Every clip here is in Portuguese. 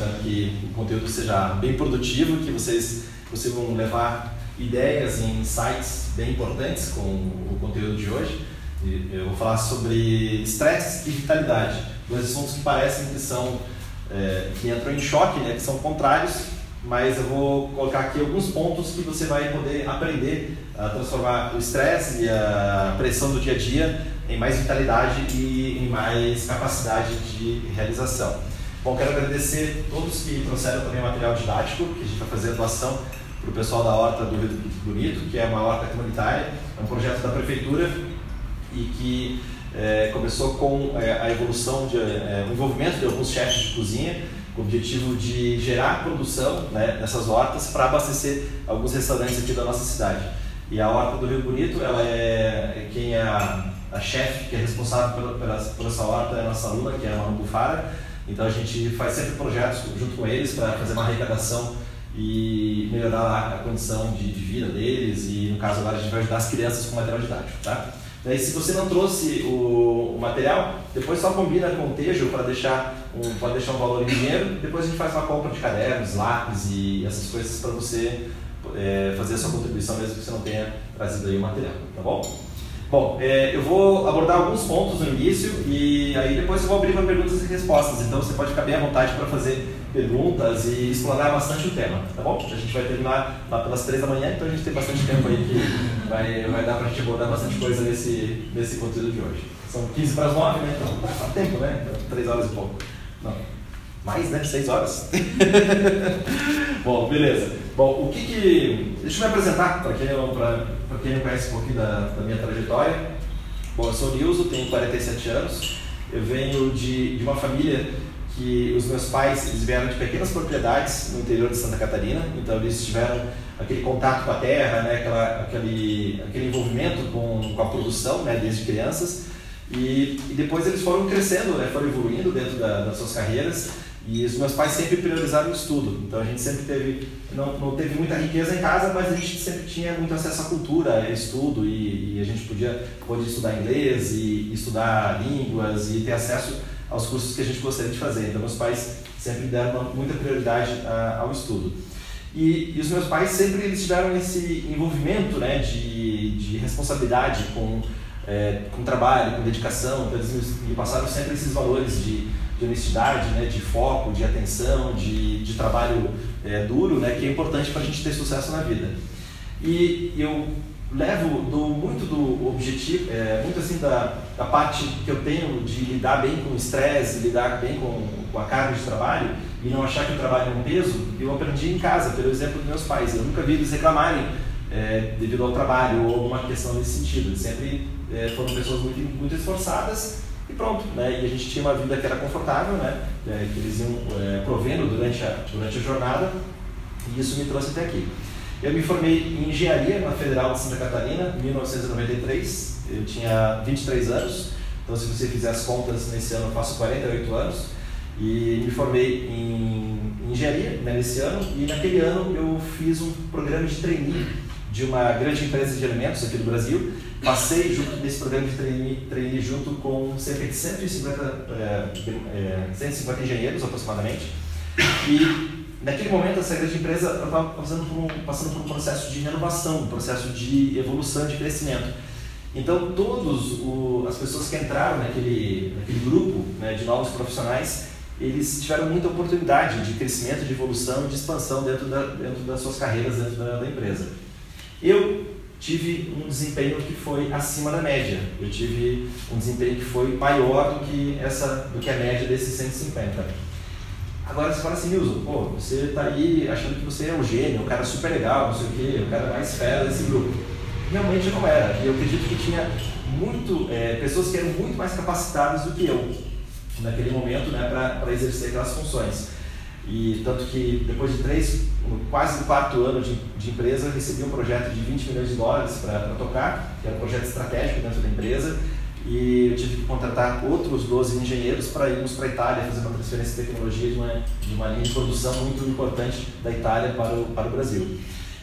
espero que o conteúdo seja bem produtivo, que vocês consigam levar ideias e insights bem importantes com o conteúdo de hoje. Eu vou falar sobre estresse e vitalidade, dois assuntos que parecem que são é, que entram em choque, né, que são contrários, mas eu vou colocar aqui alguns pontos que você vai poder aprender a transformar o estresse e a pressão do dia a dia em mais vitalidade e em mais capacidade de realização. Bom, quero agradecer todos que trouxeram também material didático, que a gente vai fazer a doação para o pessoal da Horta do Rio Bonito, que é uma horta comunitária, é um projeto da prefeitura e que é, começou com é, a evolução, de, é, o envolvimento de alguns chefes de cozinha, com o objetivo de gerar produção né, nessas hortas para abastecer alguns restaurantes aqui da nossa cidade. E a Horta do Rio Bonito, ela é, é quem é a, a chefe que é responsável por, essa horta é a nossa aluna, que é a Manu Bufara. Então a gente faz sempre projetos junto com eles para fazer uma arrecadação e melhorar a condição de, de, vida deles e no caso agora a gente vai ajudar as crianças com material didático, tá? Daí, se você não trouxe o, o material, depois só combina com o Tejo para deixar um, deixar um valor em dinheiro. Depois a gente faz uma compra de cadernos, lápis e essas coisas para você é, fazer a sua contribuição, mesmo que você não tenha trazido aí o material, tá bom? Bom, é, eu vou abordar alguns pontos no início e aí depois eu vou abrir para perguntas e respostas. Então você pode ficar bem à vontade para fazer perguntas e explorar bastante o tema, tá bom? A gente vai terminar lá pelas três da manhã, então a gente tem bastante tempo aí que vai, vai dar para a gente abordar bastante coisa nesse, nesse conteúdo de hoje. São 15 para as 9, né? Então dá tempo, né? Então, 3 horas e pouco. Não. Mais, né? 6 horas. bom, beleza. Bom, o que que... Deixa eu me apresentar para quem, quem não conhece um pouquinho da, da minha trajetória. Bom, eu sou Nilson, tenho 47 anos. Eu venho de, de uma família que os meus pais eles vieram de pequenas propriedades no interior de Santa Catarina, então eles tiveram aquele contato com a terra, né, aquela, aquele, aquele envolvimento com, com a produção né, desde crianças. E, e depois eles foram crescendo, né, foram evoluindo dentro da, das suas carreiras. E os meus pais sempre priorizaram o estudo. Então a gente sempre teve, não, não teve muita riqueza em casa, mas a gente sempre tinha muito acesso à cultura, estudo, e, e a gente podia, podia estudar inglês e estudar línguas e ter acesso aos cursos que a gente gostaria de fazer. Então, meus pais sempre deram muita prioridade a, ao estudo. E, e, os meus pais sempre eles tiveram esse envolvimento né, de, de responsabilidade com, é, com trabalho, com dedicação. Então, eles me passaram sempre esses valores de, de honestidade, né, de foco, de atenção, de, de trabalho é, duro, né, que é importante para a gente ter sucesso na vida. E eu levo do, muito do objetivo, é, muito assim da, da parte que eu tenho de lidar bem com o estresse, lidar bem com, com a carga de trabalho e não achar que o trabalho é um peso, eu aprendi em casa, pelo exemplo dos meus pais. Eu nunca vi eles reclamarem é, devido ao trabalho ou alguma questão nesse sentido. Eles sempre é, foram pessoas muito, muito esforçadas e pronto. Né? E a gente tinha uma vida que era confortável, né? É, que eles iam é, provendo durante a, durante a jornada e isso me trouxe até aqui. Eu me formei em engenharia na Federal de Santa Catarina em 1993. Eu tinha 23 anos, então se você fizer as contas nesse ano eu faço 48 anos. E me formei em engenharia né, nesse ano e naquele ano eu fiz um programa de trainee de uma grande empresa de alimentos aqui do Brasil. Passei junto nesse programa de trainee, trainee junto com cerca de 150, é, é, 150 engenheiros aproximadamente. E Naquele momento, essa grande empresa estava passando por, um, passando por um processo de renovação, um processo de evolução, de crescimento. Então, todas as pessoas que entraram naquele, naquele grupo né, de novos profissionais, eles tiveram muita oportunidade de crescimento, de evolução, de expansão dentro, da, dentro das suas carreiras, dentro da, da empresa. Eu tive um desempenho que foi acima da média. Eu tive um desempenho que foi maior do que, essa, do que a média desses 150. Agora você fala assim, Nilson, pô, você está aí achando que você é um gênio, um cara super legal, não sei o quê, o cara mais fera desse grupo. Realmente não era. E eu acredito que tinha muito, é, pessoas que eram muito mais capacitadas do que eu naquele momento né, para exercer aquelas funções. E tanto que depois de três, quase o quarto ano de, de empresa, eu recebi um projeto de 20 milhões de dólares para tocar, que era um projeto estratégico dentro da empresa e eu tive que contratar outros 12 engenheiros para irmos para a Itália fazer uma transferência de tecnologia de uma, de uma linha de produção muito importante da Itália para o, para o Brasil.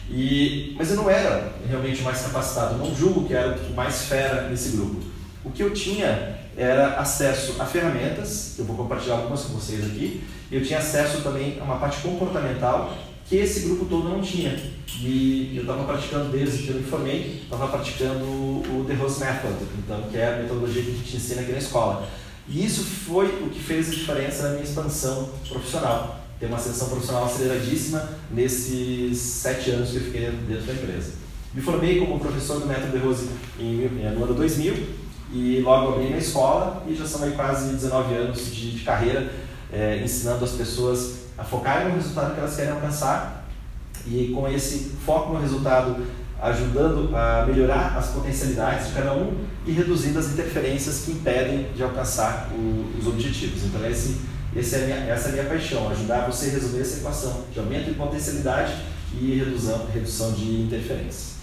E, mas eu não era realmente mais capacitado, não julgo que era o mais fera nesse grupo. O que eu tinha era acesso a ferramentas, eu vou compartilhar algumas com vocês aqui, eu tinha acesso também a uma parte comportamental que esse grupo todo não tinha. E eu estava praticando desde que eu me formei, estava praticando o The Rose Method, então, que é a metodologia que a gente ensina aqui na escola. E isso foi o que fez a diferença na minha expansão profissional. Ter uma ascensão profissional aceleradíssima nesses sete anos que eu fiquei dentro da empresa. Me formei como professor do Método de Rose em, no ano 2000 e logo abri minha escola e já são aí quase 19 anos de, de carreira é, ensinando as pessoas a focarem no resultado que elas querem alcançar e com esse foco no resultado ajudando a melhorar as potencialidades de cada um e reduzindo as interferências que impedem de alcançar o, os objetivos. Então esse, esse é minha, essa é a minha paixão, ajudar você a resolver essa equação de aumento de potencialidade e redução, redução de interferências.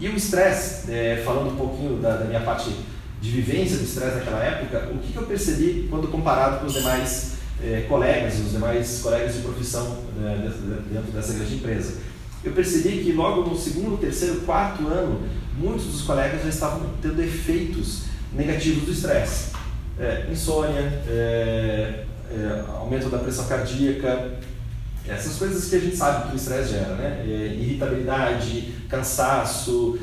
E o estresse, é, falando um pouquinho da, da, minha parte de vivência do estresse naquela época, o que, que eu percebi quando comparado com os demais é, colegas, os demais colegas de profissão né, dentro dessa grande empresa. Eu percebi que logo no segundo, terceiro, quarto ano, muitos dos colegas já estavam tendo efeitos negativos do estresse. É, insônia, é, é, aumento da pressão cardíaca, essas coisas que a gente sabe que o estresse gera, né? Irritabilidade, cansaço,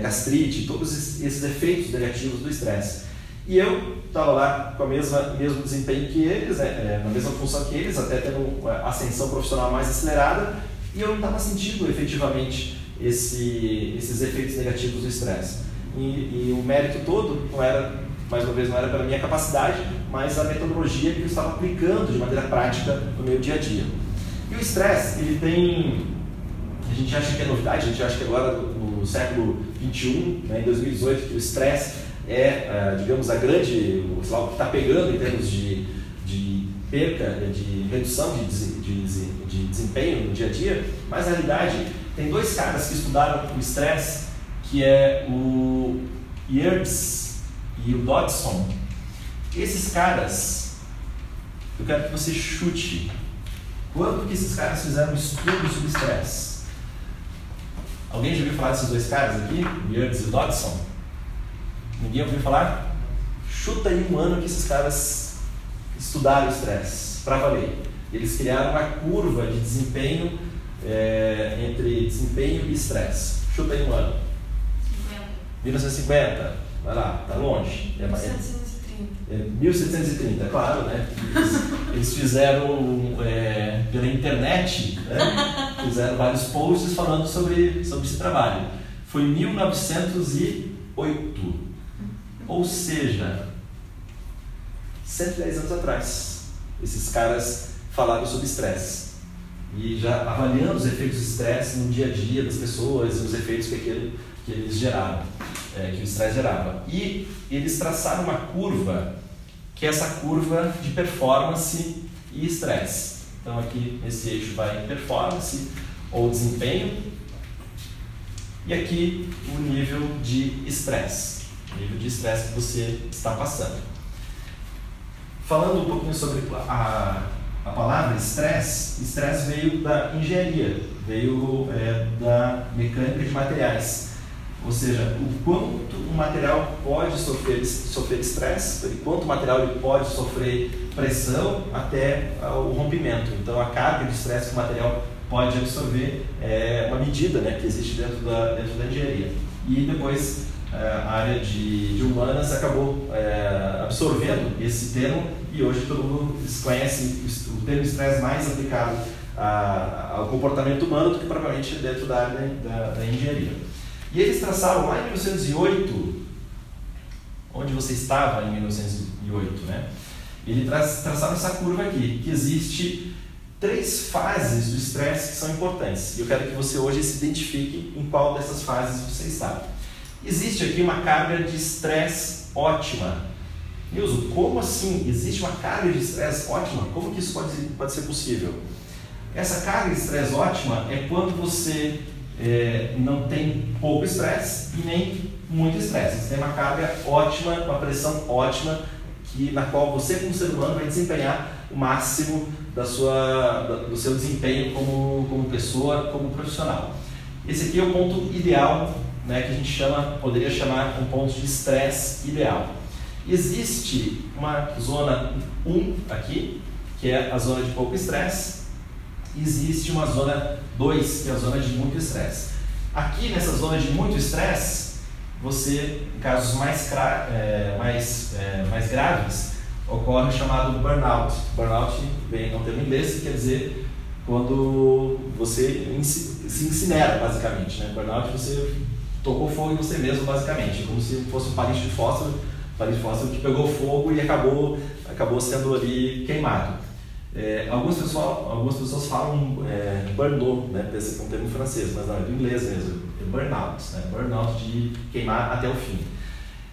gastrite, todos esses efeitos negativos do estresse. E eu estava lá com o mesmo desempenho que eles, né, é, na mesma função que eles, até tendo ascensão profissional mais acelerada, e eu não estava sentindo efetivamente esse, esses efeitos negativos do estresse. E, e, o mérito todo não era, mais uma vez, não era pela minha capacidade, mas a metodologia que eu estava aplicando de maneira prática no meu dia a dia. E o estresse, ele tem, a gente acha que é novidade, a gente acha que agora no século 21, né, em 2018, que o estresse é, é, digamos, a grande, sei lá, o que está pegando em termos de, de perca, de redução de, de, de desempenho no dia a dia, mas na realidade tem dois caras que estudaram o estresse, que é o Yertz e o Dodson. Esses caras, eu quero que você chute. Quando que esses caras fizeram um estudo sobre estresse? Alguém já ouviu falar desses dois caras aqui? Yertz e Dodson? Ninguém ouviu falar? Chuta aí um ano que esses caras estudaram o estresse, para valer. Eles criaram uma curva de desempenho é, entre desempenho e estresse. Chuta aí um ano. 50. 1950. Vai lá, tá longe. É, 1730. É, 1730, claro, né? Eles, eles fizeram é, pela internet, né? fizeram vários posts falando sobre, sobre esse trabalho. Foi em 1908. Ou seja, 110 anos atrás, esses caras falaram sobre estresse. E já avaliando os efeitos do estresse no dia a dia das pessoas e os efeitos que, aquele, que eles geraram, é, que o estresse gerava. E eles traçaram uma curva, que é essa curva de performance e estresse. Então aqui nesse eixo vai performance ou desempenho, e aqui o nível de estresse nível de estresse que você está passando. Falando um pouquinho sobre a, a palavra estresse, estresse veio da engenharia, veio é, da mecânica de materiais. Ou seja, o quanto um material pode sofrer sofrer estresse, o quanto o material pode sofrer pressão até o rompimento. Então, a carga de estresse que o material pode absorver é uma medida né, que existe dentro da, dentro da engenharia. E depois a área de, de humanas acabou é, absorvendo esse termo e hoje todo mundo conhece o termo estresse mais aplicado a, ao comportamento humano do que propriamente dentro da área da, da engenharia. E eles traçaram lá em 1908, onde você estava em 1908, né? Ele tra traçaram essa curva aqui, que existe três fases do estresse que são importantes. E eu quero que você hoje se identifique em qual dessas fases você está. Existe aqui uma carga de estresse ótima. Nilson, como assim? Existe uma carga de estresse ótima? Como que isso pode, pode ser possível? Essa carga de estresse ótima é quando você é, não tem pouco estresse e nem muito estresse. Você tem uma carga ótima, uma pressão ótima, que, na qual você, como ser humano, vai desempenhar o máximo da sua, do seu desempenho como, como pessoa, como profissional. Esse aqui é o ponto ideal né, que a gente chama, poderia chamar um ponto de estresse ideal. Existe uma zona 1 aqui, que é a zona de pouco estresse, existe uma zona 2, que é a zona de muito estresse. Aqui nessa zona de muito estresse, você, em casos mais, é, mais, é, mais graves, ocorre o chamado burnout. Burnout vem um termo inglês que quer dizer quando você se incinera, basicamente. Né? Burnout, você tocou fogo em você mesmo, basicamente, como se fosse um palito de fósforo, palito de fósforo que pegou fogo e acabou, acabou sendo ali queimado. É, algumas, pessoas, algumas pessoas falam é, burnout, né? pensa é um termo francês, mas não, é do inglês mesmo, é burnout, né? burnout de queimar até o fim.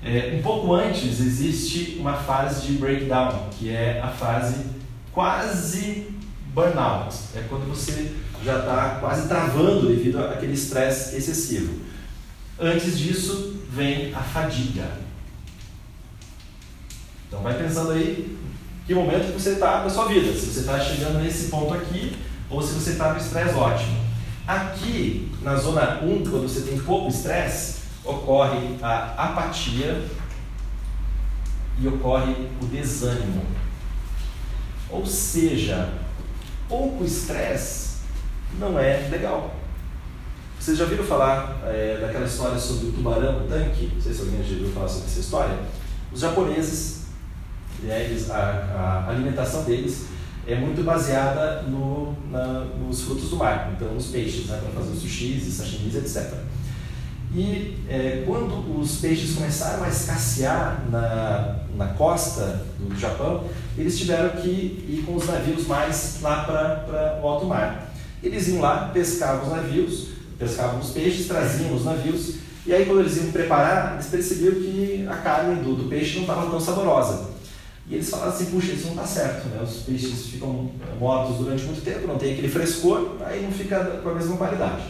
É, um pouco antes existe uma fase de breakdown, que é a fase quase burnout, é quando você já está quase travando devido àquele estresse excessivo. Antes disso vem a fadiga. Então vai pensando aí que momento você está na sua vida, se você está chegando nesse ponto aqui ou se você está no estresse ótimo. Aqui, na zona 1, quando você tem pouco estresse, ocorre a apatia e ocorre o desânimo. Ou seja, pouco estresse não é legal. Vocês já viram falar é, daquela história sobre o tubarão no tanque? Não sei se alguém já ouviu falar sobre essa história. Os japoneses né, eles, a, a, alimentação deles é muito baseada no, na, nos frutos do mar, então os peixes, né, para fazer os sushis, sashimis, etc. E é, quando os peixes começaram a escassear na, na costa do Japão, eles tiveram que ir com os navios mais lá para o alto mar. Eles iam lá, pescavam os navios, pescavam os peixes, traziam os navios, e aí quando eles iam preparar, eles perceberam que a carne do, do peixe não estava tão saborosa. E eles falaram assim, puxa, isso não está certo, né? Os peixes ficam mortos durante muito tempo, não tem aquele frescor, aí não fica com a mesma qualidade.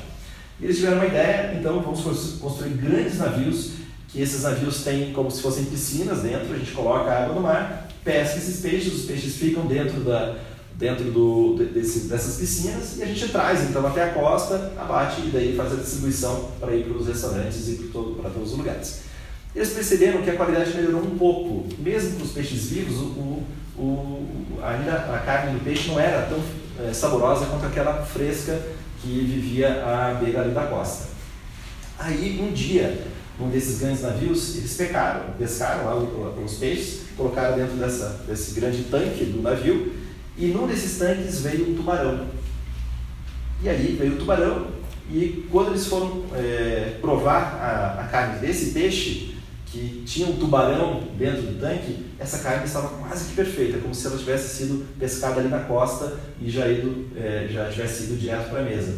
E eles tiveram uma ideia, então vamos construir grandes navios, que esses navios têm como se fossem piscinas dentro, a gente coloca água no mar, pesca esses peixes, os peixes ficam dentro da dentro do, desse, dessas piscinas e a gente traz então até a costa, abate e daí faz a distribuição para ir para os restaurantes e para todos os lugares. Eles perceberam que a qualidade melhorou um pouco, mesmo para os peixes vivos, o, o, ainda a carne do peixe não era tão é, saborosa quanto aquela fresca que vivia à beira da costa. Aí, um dia, um desses grandes navios, eles pecaram, pescaram lá os peixes, colocaram dentro dessa, desse grande tanque do navio, e num desses tanques veio um tubarão. E aí veio o tubarão, e quando eles foram é, provar a, a carne desse peixe, que tinha um tubarão dentro do tanque, essa carne estava quase que perfeita, como se ela tivesse sido pescada ali na costa e já, ido, é, já tivesse ido direto para a mesa.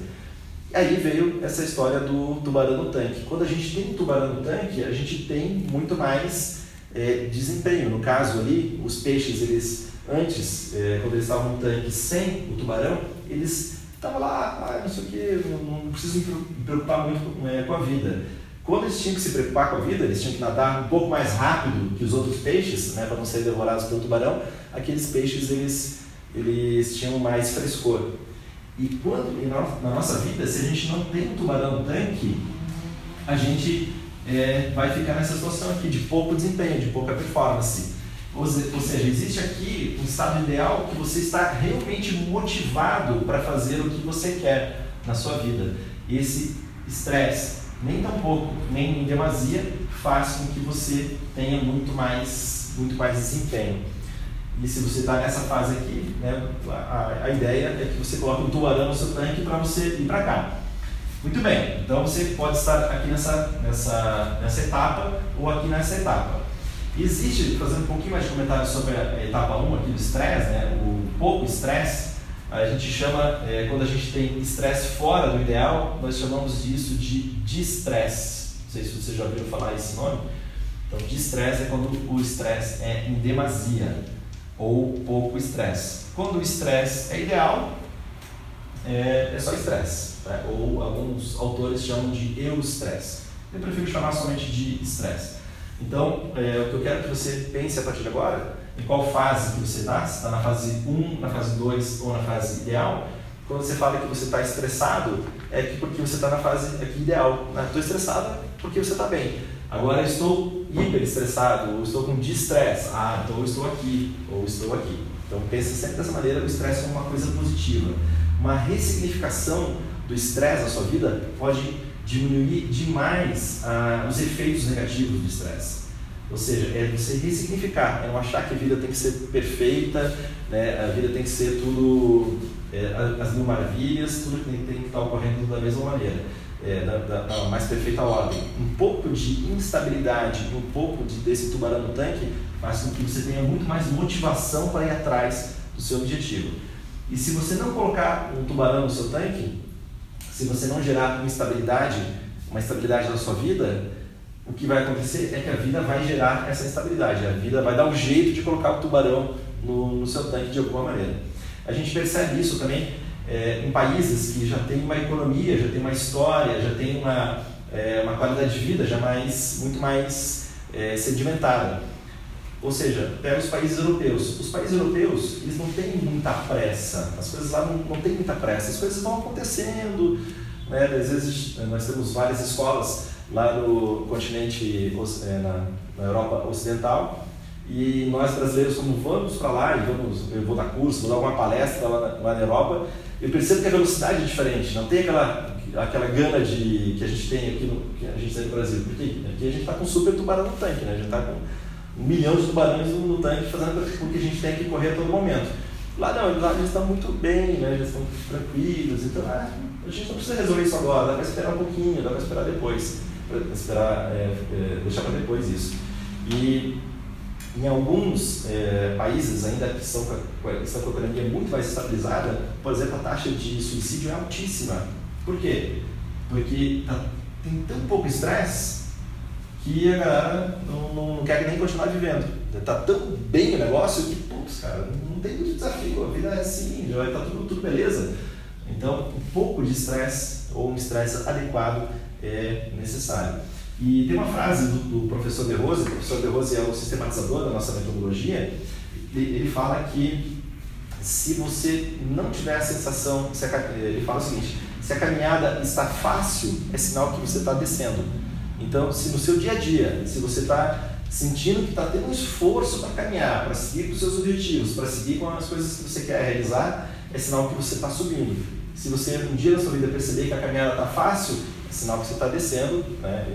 E aí veio essa história do tubarão no tanque. Quando a gente tem um tubarão no tanque, a gente tem muito mais é, desempenho. No caso ali, os peixes, eles antes, é, quando eles estavam no tanque sem o tubarão, eles estavam lá, ah, não sei o que, não, não preciso me preocupar muito é, com a vida. Quando eles tinham que se preocupar com a vida, eles tinham que nadar um pouco mais rápido que os outros peixes, né, para não serem devorados pelo tubarão, aqueles peixes eles, eles tinham mais frescor. E quando na nossa vida, se a gente não tem um tubarão no tanque, a gente é, vai ficar nessa situação aqui de pouco desempenho, de pouca performance. Ou seja, existe aqui um estado ideal que você está realmente motivado para fazer o que você quer na sua vida. Esse estresse, nem tão pouco, nem em demasia, faz com que você tenha muito mais, muito mais desempenho. E se você está nessa fase aqui, né, a, a, ideia é que você coloque um tubarão no seu tanque para você ir para cá. Muito bem, então você pode estar aqui nessa, nessa, nessa etapa ou aqui nessa etapa. Existe, fazendo um pouquinho mais de comentários sobre a etapa 1 aqui do estresse, né, o pouco estresse, a gente chama, é, quando a gente tem estresse fora do ideal, nós chamamos disso de distress. Não sei se você já ouviu falar esse nome. Então, distress é quando o estresse é em demasia ou pouco estresse. Quando o estresse é ideal, é, é só estresse. Né? Ou alguns autores chamam de eustress. Eu prefiro chamar somente de estresse. Então, é, o que eu quero que você pense a partir de agora em qual fase que você está, se está na fase 1, na fase 2 ou na fase ideal. Quando você fala que você está estressado, é que porque você está na fase aqui ideal. Estou né? estressada porque você está bem. Agora estou hiper estressado, ou estou com distress. Ah, então estou aqui, ou estou aqui. Então pense sempre dessa maneira o estresse como uma coisa positiva. Uma ressignificação do estresse na sua vida pode diminuir demais ah, os efeitos negativos do estresse. Ou seja, é você ressignificar, é não achar que a vida tem que ser perfeita, né? a vida tem que ser tudo, é, as mil maravilhas, tudo tem, tem que estar ocorrendo da mesma maneira, é, da, da, da, mais perfeita ordem. Um pouco de instabilidade, um pouco de, desse tubarão no tanque faz com que você tenha muito mais motivação para ir atrás do seu objetivo. E se você não colocar um tubarão no seu tanque, se você não gerar uma estabilidade, uma estabilidade na sua vida, o que vai acontecer é que a vida vai gerar essa instabilidade. A vida vai dar um jeito de colocar o tubarão no, no seu tanque de alguma maneira. A gente percebe isso também é, em países que já tem uma economia, já tem uma história, já tem uma, é, uma qualidade de vida já mais, muito mais é, sedimentada. Ou seja, pega os países europeus. Os países europeus, eles não têm muita pressa. As coisas lá não, não têm muita pressa. As coisas vão acontecendo. Né? Às vezes, nós temos várias escolas lá no continente, é, na, na Europa Ocidental, e nós brasileiros, quando vamos para lá, e vamos, eu vou dar curso, vou dar uma palestra lá na, lá na Europa, eu percebo que a velocidade é diferente, não tem aquela, aquela gana de, que a gente tem aqui no, que a gente tem no Brasil. Porque aqui a gente está com super tubarão no tanque, né? a gente está com um milhão de tubarões no, tanque fazendo com que a gente tenha que correr a todo momento. Lá não, lá eles estão muito bem, né? eles estão tranquilos, então ah, a gente não precisa resolver isso agora, dá para esperar um pouquinho, dá para esperar depois, para esperar, é, é, deixar para depois isso. E em alguns é, países ainda que estão com a, economia muito mais estabilizada, por exemplo, a taxa de suicídio é altíssima. Por quê? Porque tá, tem tão pouco estresse que a galera não, não, não, quer nem continuar vivendo. Está tão bem o negócio que, putz, cara, não tem muito desafio, a vida é assim, já vai estar tá tudo, tudo beleza. Então, um pouco de estresse ou um estresse adequado é necessário. E tem uma frase do, do professor De Rose, o professor De Rose é o sistematizador da nossa metodologia, ele fala que se você não tiver a sensação, ele fala o seguinte, se a caminhada está fácil, é sinal que você está descendo. Então, se no seu dia a dia, se você está sentindo que está tendo um esforço para caminhar, para seguir com os seus objetivos, para seguir com as coisas que você quer realizar, é sinal que você está subindo. Se você um dia na sua vida perceber que a caminhada está fácil, é sinal que você está descendo né,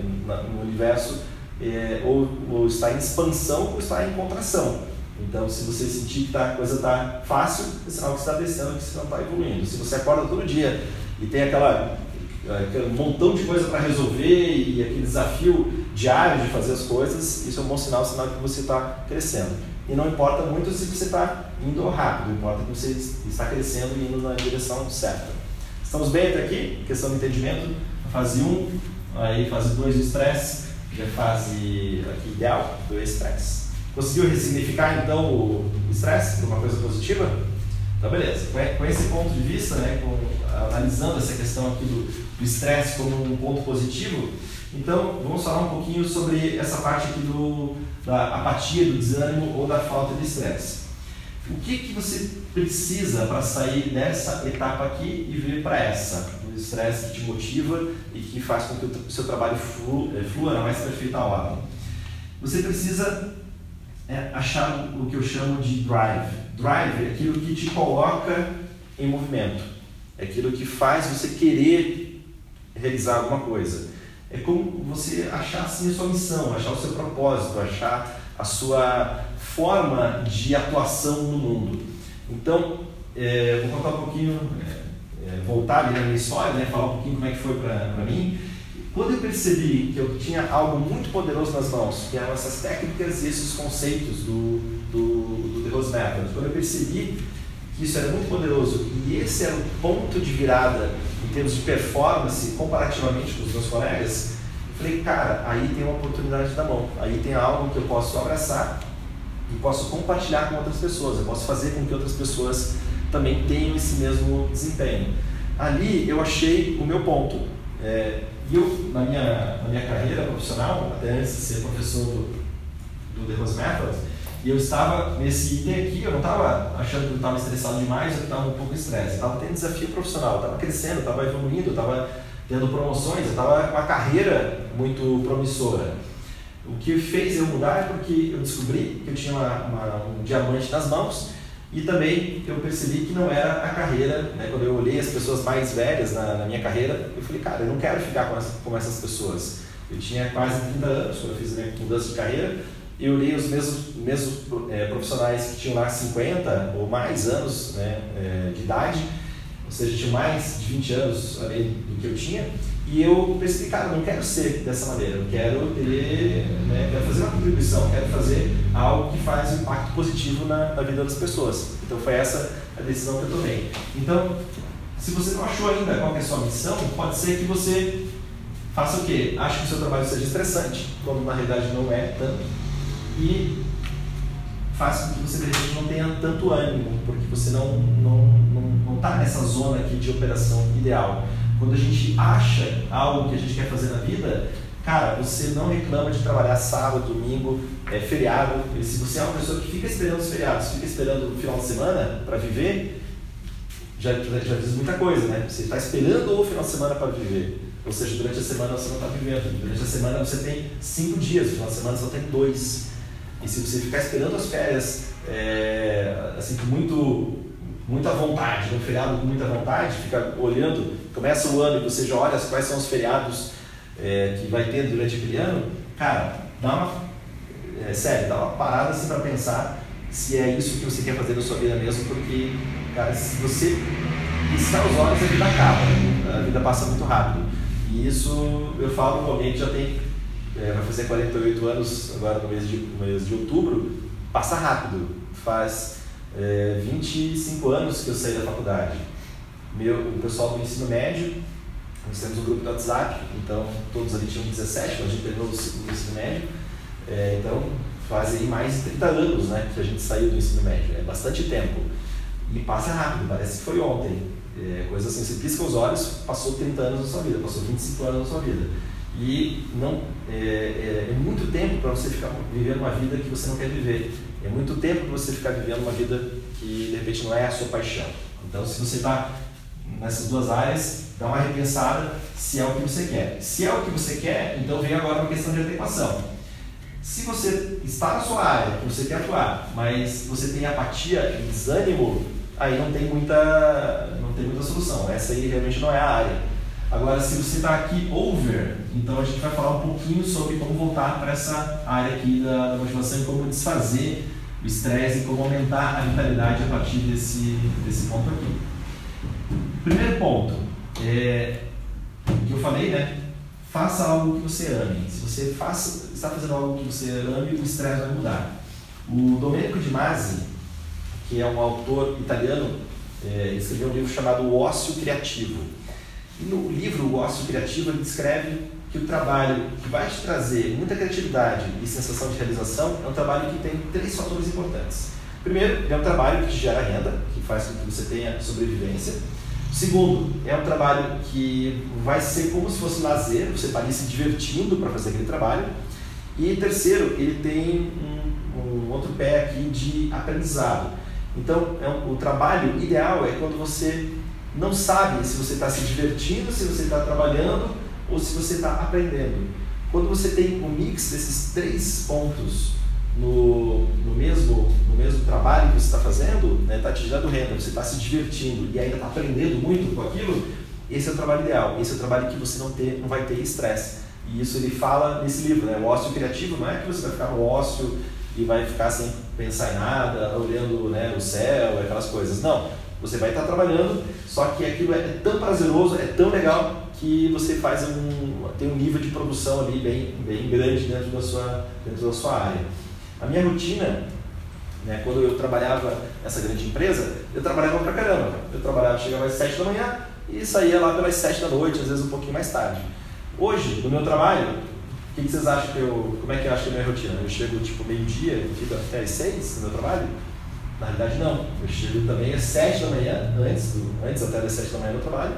no universo, é, ou, ou, está em expansão ou está em contração. Então, se você sentir que tá, a coisa está fácil, é sinal que você está descendo, que você não está evoluindo. Se você acorda todo dia e tem aquela, aquele montão de coisa para resolver e aquele desafio diário de fazer as coisas, isso é um bom sinal, sinal que você está crescendo. E não importa muito se você está indo rápido, importa que você está crescendo e indo na direção certa. Estamos bem até aqui? Questão de entendimento fase 1, aí fase 2 do estresse, já é fase aqui ideal do estresse. Conseguiu ressignificar então o estresse para uma coisa positiva? Então beleza, com esse ponto de vista, né, com, analisando essa questão aqui do estresse como um ponto positivo, então vamos falar um pouquinho sobre essa parte aqui do, da apatia, do desânimo ou da falta de estresse. O que, que você precisa para sair dessa etapa aqui e vir para essa? O estresse que te motiva e que faz com que o seu trabalho flua, é, flua na mais perfeita ordem. Você precisa é, achar o que eu chamo de drive. Drive é aquilo que te coloca em movimento. É aquilo que faz você querer realizar alguma coisa. É como você achar assim a sua missão, achar o seu propósito, achar a sua forma de atuação no mundo. Então, é, vou contar um pouquinho, é, é, voltar ali na minha história, né, falar um pouquinho como é que foi para mim. Quando eu percebi que eu tinha algo muito poderoso nas mãos, que eram essas técnicas e esses conceitos do, do, do The Rose Method, quando eu percebi isso era muito poderoso e esse era o ponto de virada em termos de performance comparativamente com os meus colegas, falei, cara, aí tem uma oportunidade na mão, aí tem algo que eu posso abraçar e posso compartilhar com outras pessoas, eu posso fazer com que outras pessoas também tenham esse mesmo desempenho. Ali eu achei o meu ponto. É, eu, na minha, na minha carreira profissional, até antes de ser professor do, do The Rose Method, e eu estava nesse item aqui, eu não estava achando que eu estava estressado demais que estava um pouco estresse. Eu estava tendo desafio profissional, eu estava crescendo, estava evoluindo, eu estava tendo promoções, eu estava com uma carreira muito promissora. O que fez eu mudar é porque eu descobri que eu tinha uma, uma, um diamante nas mãos e também eu percebi que não era a carreira, né? quando eu olhei as pessoas mais velhas na, na minha carreira, eu falei, cara, eu não quero ficar com, com essas pessoas. Eu tinha quase 30 anos quando eu fiz a minha mudança de carreira, eu olhei os mesmos, mesmos é, profissionais que tinham lá 50 ou mais anos né, é, de idade, ou seja, tinham mais de 20 anos do que eu tinha, e eu percebi, cara, eu não quero ser dessa maneira, eu quero ter, né, quero fazer uma contribuição, quero fazer algo que faz um impacto positivo na, na, vida das pessoas. Então foi essa a decisão que eu tomei. Então, se você não achou ainda qual é a sua missão, pode ser que você faça o quê? Ache que o seu trabalho seja estressante, quando na realidade não é tanto, e faça com que você de repente não tenha tanto ânimo, porque você não não, não, não tá nessa zona aqui de operação ideal. Quando a gente acha algo que a gente quer fazer na vida, cara, você não reclama de trabalhar sábado, domingo, é, feriado. E se você é uma pessoa que fica esperando os feriados, fica esperando o final de semana para viver, já, já diz muita coisa, né? Você está esperando o final de semana para viver. Ou seja, durante a semana você não está vivendo. Durante a semana você tem cinco dias, no final de semana você só tem dois. E se você ficar esperando as férias é, assim, com muito muita vontade, um feriado com muita vontade, fica olhando, começa o ano e você já olha quais são os feriados é, que vai ter durante aquele ano, cara, dá uma, é, sério, dá uma parada assim para pensar se é isso que você quer fazer na sua vida mesmo, porque, cara, se você piscar os olhos, a vida acaba, a vida passa muito rápido. E isso eu falo com que já tem, é, vai fazer 48 anos agora no mês de, no mês de outubro, passa rápido, faz é, 25 anos que eu saí da faculdade. Meu, o pessoal do ensino médio, nós temos um grupo do WhatsApp, então todos ali tinham 17 quando a gente terminou o ensino médio. É, então fazem mais de 30 anos né, que a gente saiu do ensino médio, é bastante tempo. E passa rápido, parece que foi ontem. É, coisa assim, você pisca os olhos, passou 30 anos da sua vida, passou 25 anos da sua vida. E não, é, é, é muito tempo para você ficar vivendo uma vida que você não quer viver. É muito tempo para você ficar vivendo uma vida que de repente não é a sua paixão. Então, se você está nessas duas áreas, dá uma repensada se é o que você quer. Se é o que você quer, então vem agora uma questão de adequação. Se você está na sua área, que você quer atuar, mas você tem apatia e desânimo, aí não tem muita, não tem muita solução. Essa aí realmente não é a área. Agora, se você está aqui over, então a gente vai falar um pouquinho sobre como voltar para essa área aqui da, da motivação e como desfazer o estresse e como aumentar a vitalidade a partir desse, desse ponto aqui. Primeiro ponto, é, que eu falei, né? Faça algo que você ame. Se você está fazendo algo que você ame, o estresse vai mudar. O Domenico Di Masi, que é um autor italiano, é, escreveu um livro chamado O Ócio Criativo. E no livro O Ócio Criativo ele descreve que o trabalho que vai te trazer muita criatividade e sensação de realização é um trabalho que tem três fatores importantes. Primeiro, é um trabalho que gera renda, que faz com que você tenha sobrevivência. Segundo, é um trabalho que vai ser como se fosse lazer, você está ali se divertindo para fazer aquele trabalho. E terceiro, ele tem um, um outro pé aqui de aprendizado. Então, é um, o trabalho ideal é quando você não sabe se você está se divertindo, se você está trabalhando ou se você está aprendendo. Quando você tem um mix desses três pontos no, no, mesmo, no mesmo trabalho que você está fazendo, está né, tá te gerando renda, você está se divertindo e ainda está aprendendo muito com aquilo, esse é o trabalho ideal. Esse é o trabalho que você não, ter, não vai ter estresse. E isso ele fala nesse livro, né? O ócio criativo não é que você vai ficar no ócio e vai ficar sem pensar em nada, olhando né, o céu, aquelas coisas. Não, você vai estar trabalhando, só que aquilo é tão prazeroso, é tão legal que você faz um tem um nível de produção ali bem bem grande dentro da sua dentro da sua área. A minha rotina, né, quando eu trabalhava nessa grande empresa, eu trabalhava pra caramba. Eu trabalhava, chegava às 7 da manhã e saía lá pelas 7 da noite, às vezes um pouquinho mais tarde. Hoje, no meu trabalho, o que, que vocês acham que eu. Como é que eu acho que é a minha rotina? Eu chego tipo meio-dia fico até às 6 no meu trabalho? Na realidade não. Eu chego também às 7 da manhã, antes, do, antes até das 7 da manhã no trabalho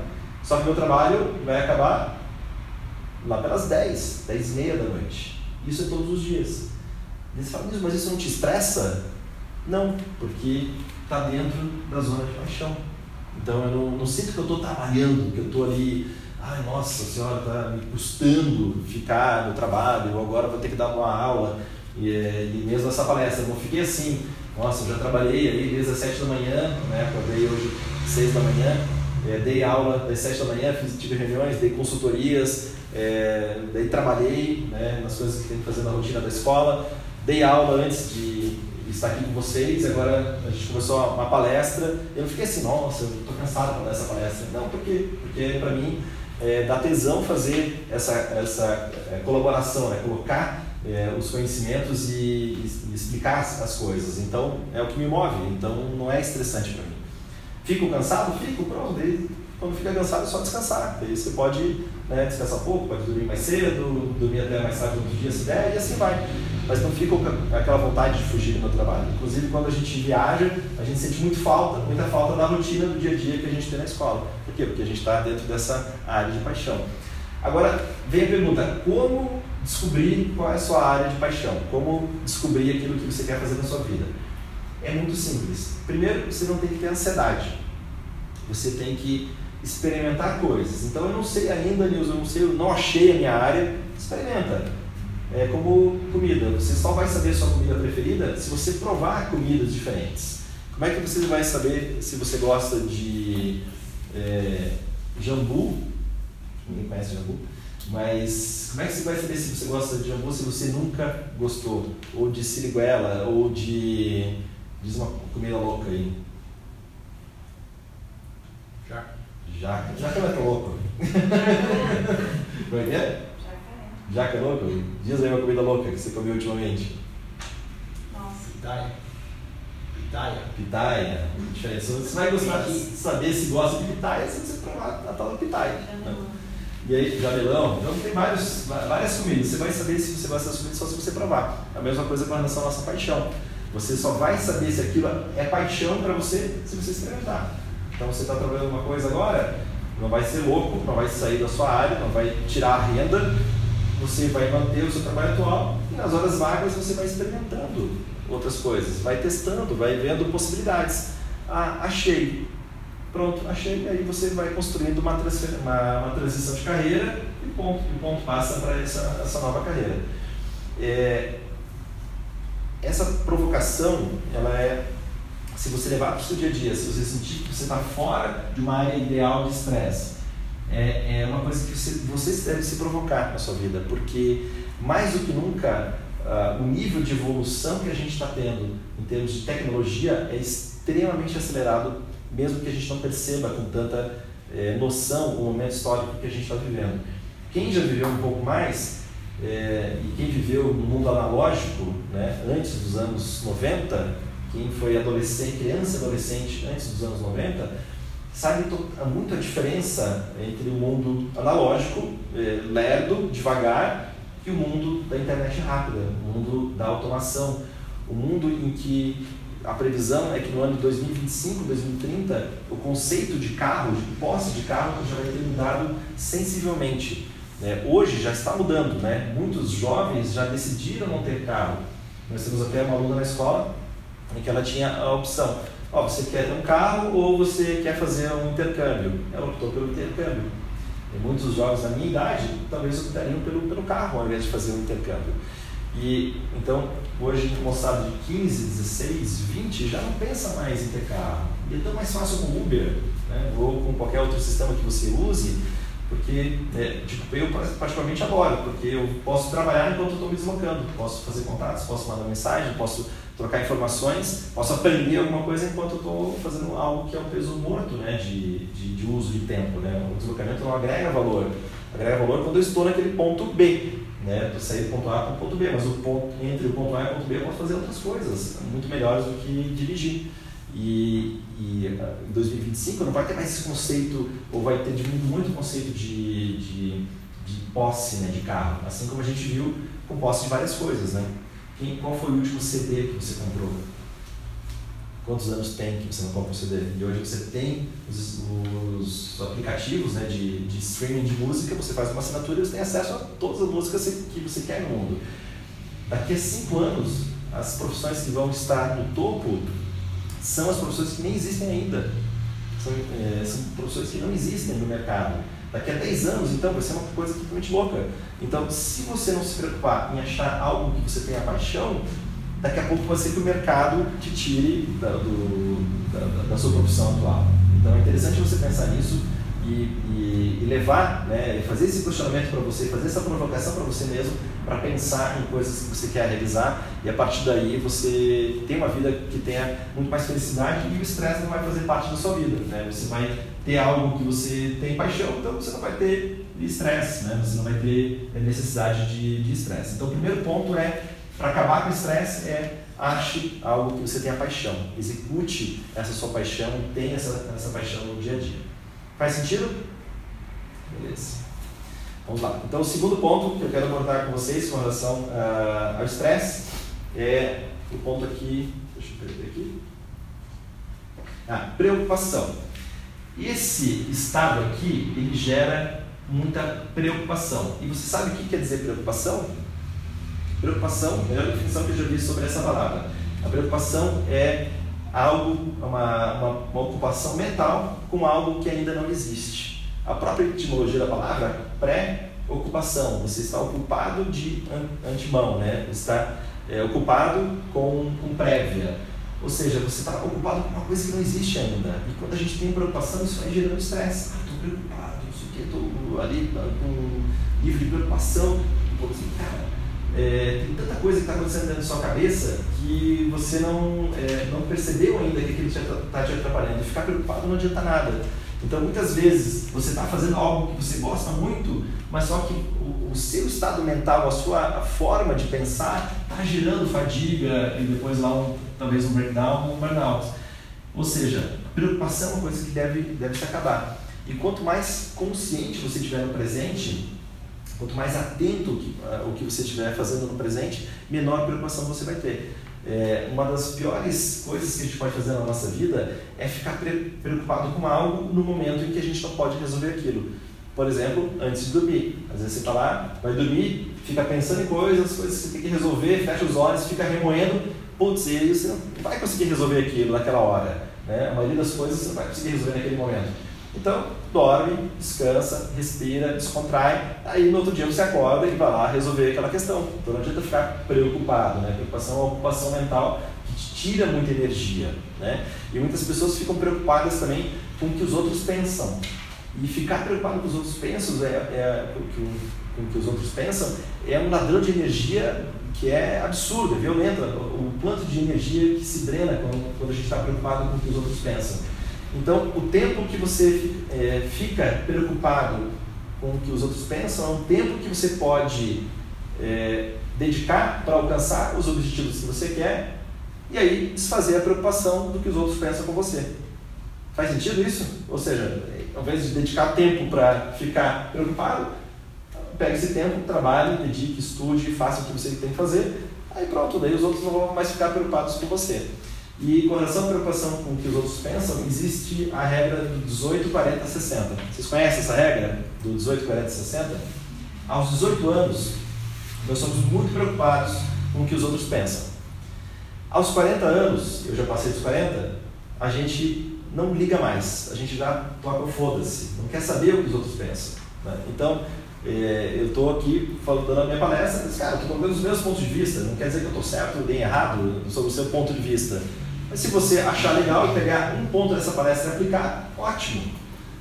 só que meu trabalho vai acabar lá pelas 10, 10 e meia da noite. Isso é todos os dias. E você fala, mas isso não te estressa? Não, porque está dentro da zona de paixão. Então eu não, não sinto que eu estou trabalhando, que eu estou ali ai, nossa, senhora está me custando ficar no trabalho, agora vou ter que dar uma aula. E, eh, e mesmo essa palestra, eu não fiquei assim, nossa, eu já trabalhei ali desde as 7 da manhã, né? acordei hoje às 6 da manhã, é, dei aula das 7 da manhã, fiz, tive reuniões, dei consultorias, é, daí trabalhei né, nas coisas que tem que fazer na rotina da escola, dei aula antes de estar aqui com vocês, agora a gente começou uma palestra, eu fiquei assim, nossa, eu estou cansado para dar essa palestra. Não, por quê? Porque para mim é, dá tesão fazer essa, essa é, colaboração, né? colocar é, os conhecimentos e, e, explicar as coisas. Então é o que me move, então não é estressante para mim. Fico cansado? Fico, pronto. Daí, quando fica cansado é só descansar. Daí você pode né, descansar pouco, pode dormir mais cedo, dormir até mais tarde no dia se der, e assim vai. Mas não fica aquela vontade de fugir do meu trabalho. Inclusive, quando a gente viaja, a gente sente muito falta, muita falta da rotina do dia a dia que a gente tem na escola. Por quê? Porque a gente está dentro dessa área de paixão. Agora, vem a pergunta: como descobrir qual é a sua área de paixão? Como descobrir aquilo que você quer fazer na sua vida? É muito simples. Primeiro, você não tem que ter ansiedade. Você tem que experimentar coisas. Então, eu não sei ainda, Nilson, eu não sei, eu não achei a minha área. Experimenta. É como comida. Você só vai saber sua comida preferida se você provar comidas diferentes. Como é que você vai saber se você gosta de é, jambu? Ninguém conhece jambu. Mas como é que você vai saber se você gosta de jambu se você nunca gostou? Ou de siriguela, ou de Diz uma comida louca aí. Jaca. Jaca. Jaca não é tão louco. Como é que é? Jaca louca? Diz aí uma comida louca que você comeu ultimamente. Nossa. Pitaia. Pitaia. Pitaia. Você vai gostar de saber se gosta de pitaia se você provar a tal da pitaia. E aí, jamelão. Então tem vários, várias comidas. Você vai saber se você gosta das comidas só se você provar. A mesma coisa com relação à nossa paixão. Você só vai saber se aquilo é paixão para você se você experimentar. Então você está trabalhando uma coisa agora, não vai ser louco, não vai sair da sua área, não vai tirar a renda, você vai manter o seu trabalho atual e nas horas vagas você vai experimentando outras coisas, vai testando, vai vendo possibilidades. Ah, achei. Pronto, achei. E aí você vai construindo uma, uma, uma transição de carreira e ponto. E ponto passa para essa, essa nova carreira. É, essa provocação, ela é, se você levar para o seu dia a dia, se você sentir que você está fora de uma área ideal de estresse, é, é uma coisa que você, você deve se provocar na sua vida, porque mais do que nunca, uh, o nível de evolução que a gente está tendo em termos de tecnologia é extremamente acelerado, mesmo que a gente não perceba com tanta é, noção o momento histórico que a gente está vivendo. Quem já viveu um pouco mais é, e quem viveu no mundo analógico, né, antes dos anos 90, quem foi adolescente, criança adolescente antes dos anos 90, sabe muito a diferença entre o mundo analógico, é, lerdo, devagar, e o mundo da internet rápida, o mundo da automação, o mundo em que a previsão é que no ano de 2025, 2030, o conceito de carro, de posse de carro, já vai ter mudado sensivelmente. É, hoje já está mudando, né? muitos jovens já decidiram não ter carro. Nós temos até uma aluna na escola em que ela tinha a opção: ó, você quer um carro ou você quer fazer um intercâmbio? Ela optou pelo intercâmbio. E muitos jovens da minha idade talvez optariam pelo, pelo carro ao invés de fazer um intercâmbio. E então, hoje, moçada de 15, 16, 20 já não pensa mais em ter carro. E é tão mais fácil com Uber, né? ou com qualquer outro sistema que você use porque, é, tipo, eu particularmente adoro, porque eu posso trabalhar enquanto estou me deslocando, posso fazer contatos, posso mandar mensagem, posso trocar informações, posso aprender alguma coisa enquanto eu estou fazendo algo que é um peso morto né, de, de, de uso de tempo. Né? O deslocamento não agrega valor. Agrega valor quando eu estou naquele ponto B. Né? Eu saí do ponto A para o ponto B, mas o ponto, entre o ponto A e o ponto B eu posso fazer outras coisas muito melhores do que dirigir. E, e em 2025 não vai ter mais esse conceito, ou vai ter diminuído muito o conceito de, de, de posse né, de carro, assim como a gente viu com posse de várias coisas. Né? Quem, qual foi o último CD que você comprou? Quantos anos tem que você não compra um CD? E hoje você tem os, os aplicativos né, de, de streaming de música, você faz uma assinatura e você tem acesso a todas as músicas que você quer no mundo. Daqui a cinco anos, as profissões que vão estar no topo são as profissões que nem existem ainda. São, é, são profissões que não existem no mercado. Daqui a 10 anos, então, vai ser uma coisa totalmente louca. Então, se você não se preocupar em achar algo que você tenha paixão, daqui a pouco pode ser que o mercado te tire da, do, da, da sua profissão atual. Então, é interessante você pensar nisso e, e, e levar, né, fazer esse questionamento para você, fazer essa provocação para você mesmo, para pensar em coisas que você quer realizar e a partir daí você ter uma vida que tenha muito mais felicidade e o estresse não vai fazer parte da sua vida. Né? Você vai ter algo que você tem paixão, então você não vai ter estresse, né? você não vai ter necessidade de estresse. Então, o primeiro ponto é, para acabar com o estresse, é ache algo que você tenha paixão, execute essa sua paixão, tenha essa, essa paixão no dia a dia. Faz sentido? Beleza. Vamos lá. Então, o segundo ponto que eu quero abordar com vocês com relação uh, ao estresse é o ponto aqui. Deixa eu perder aqui. Ah, preocupação. Esse estado aqui, ele gera muita preocupação. E você sabe o que quer dizer preocupação? Preocupação, é melhor definição que eu já vi sobre essa palavra. A preocupação é algo, uma, uma, uma, ocupação mental com algo que ainda não existe. A própria etimologia da palavra, pré-ocupação, você está ocupado de antemão, né? Você está é, ocupado com, com prévia. Ou seja, você está ocupado com uma coisa que não existe ainda. E quando a gente tem preocupação, isso vai gerando estresse. Ah, estou preocupado, não sei o que, estou ali com livro de preocupação. Pô, assim, cara, é, tem tanta coisa que está acontecendo dentro da sua cabeça que você não, é, não percebeu ainda que aquilo está te atrapalhando. E ficar preocupado não adianta nada. Então, muitas vezes, você está fazendo algo que você gosta muito, mas só que o, o seu estado mental, a sua a forma de pensar, está gerando fadiga e depois lá um, talvez um breakdown, um burnout. Ou seja, preocupação é uma coisa que deve, deve se acabar. E quanto mais consciente você estiver no presente, Quanto mais atento o que você estiver fazendo no presente, menor preocupação você vai ter. É, uma das piores coisas que a gente pode fazer na nossa vida é ficar pre preocupado com algo no momento em que a gente não pode resolver aquilo. Por exemplo, antes de dormir. Às vezes você está lá, vai dormir, fica pensando em coisas, coisas que você tem que resolver, fecha os olhos, fica remoendo, putz, e você não vai conseguir resolver aquilo naquela hora. Né? A maioria das coisas você não vai conseguir resolver naquele momento. Então, dorme, descansa, respira, descontrai, aí no outro dia você acorda e vai lá resolver aquela questão. Então não adianta ficar preocupado, né? Preocupação é uma ocupação mental que te tira muita energia, né? E muitas pessoas ficam preocupadas também com o que os outros pensam. E ficar preocupado com o que os outros pensam é, é com, o que os outros pensam é um ladrão de energia que é absurdo, é violento, o quanto de energia que se drena quando, quando a gente está preocupado com o que os outros pensam. Então, o tempo que você é, fica preocupado com o que os outros pensam é um tempo que você pode é, dedicar para alcançar os objetivos que você quer e aí desfazer a preocupação do que os outros pensam com você. Faz sentido isso? Ou seja, ao invés de dedicar tempo para ficar preocupado, pegue esse tempo, trabalhe, dedique, estude, faça o que você tem que fazer, aí pronto, daí os outros não vão mais ficar preocupados com você. E com relação à preocupação com o que os outros pensam, existe a regra do 18, 40, 60. Vocês conhecem essa regra do 18, 40, 60? Aos 18 anos, nós somos muito preocupados com o que os outros pensam. Aos 40 anos, eu já passei dos 40, a gente não liga mais, a gente já toca o foda-se, não quer saber o que os outros pensam. Né? Então, é, eu estou aqui falando na minha palestra, mas, cara, estou colocando os meus pontos de vista, não quer dizer que eu estou certo ou bem errado sobre o seu ponto de vista. Mas se você achar legal e pegar um ponto dessa palestra e aplicar, ótimo.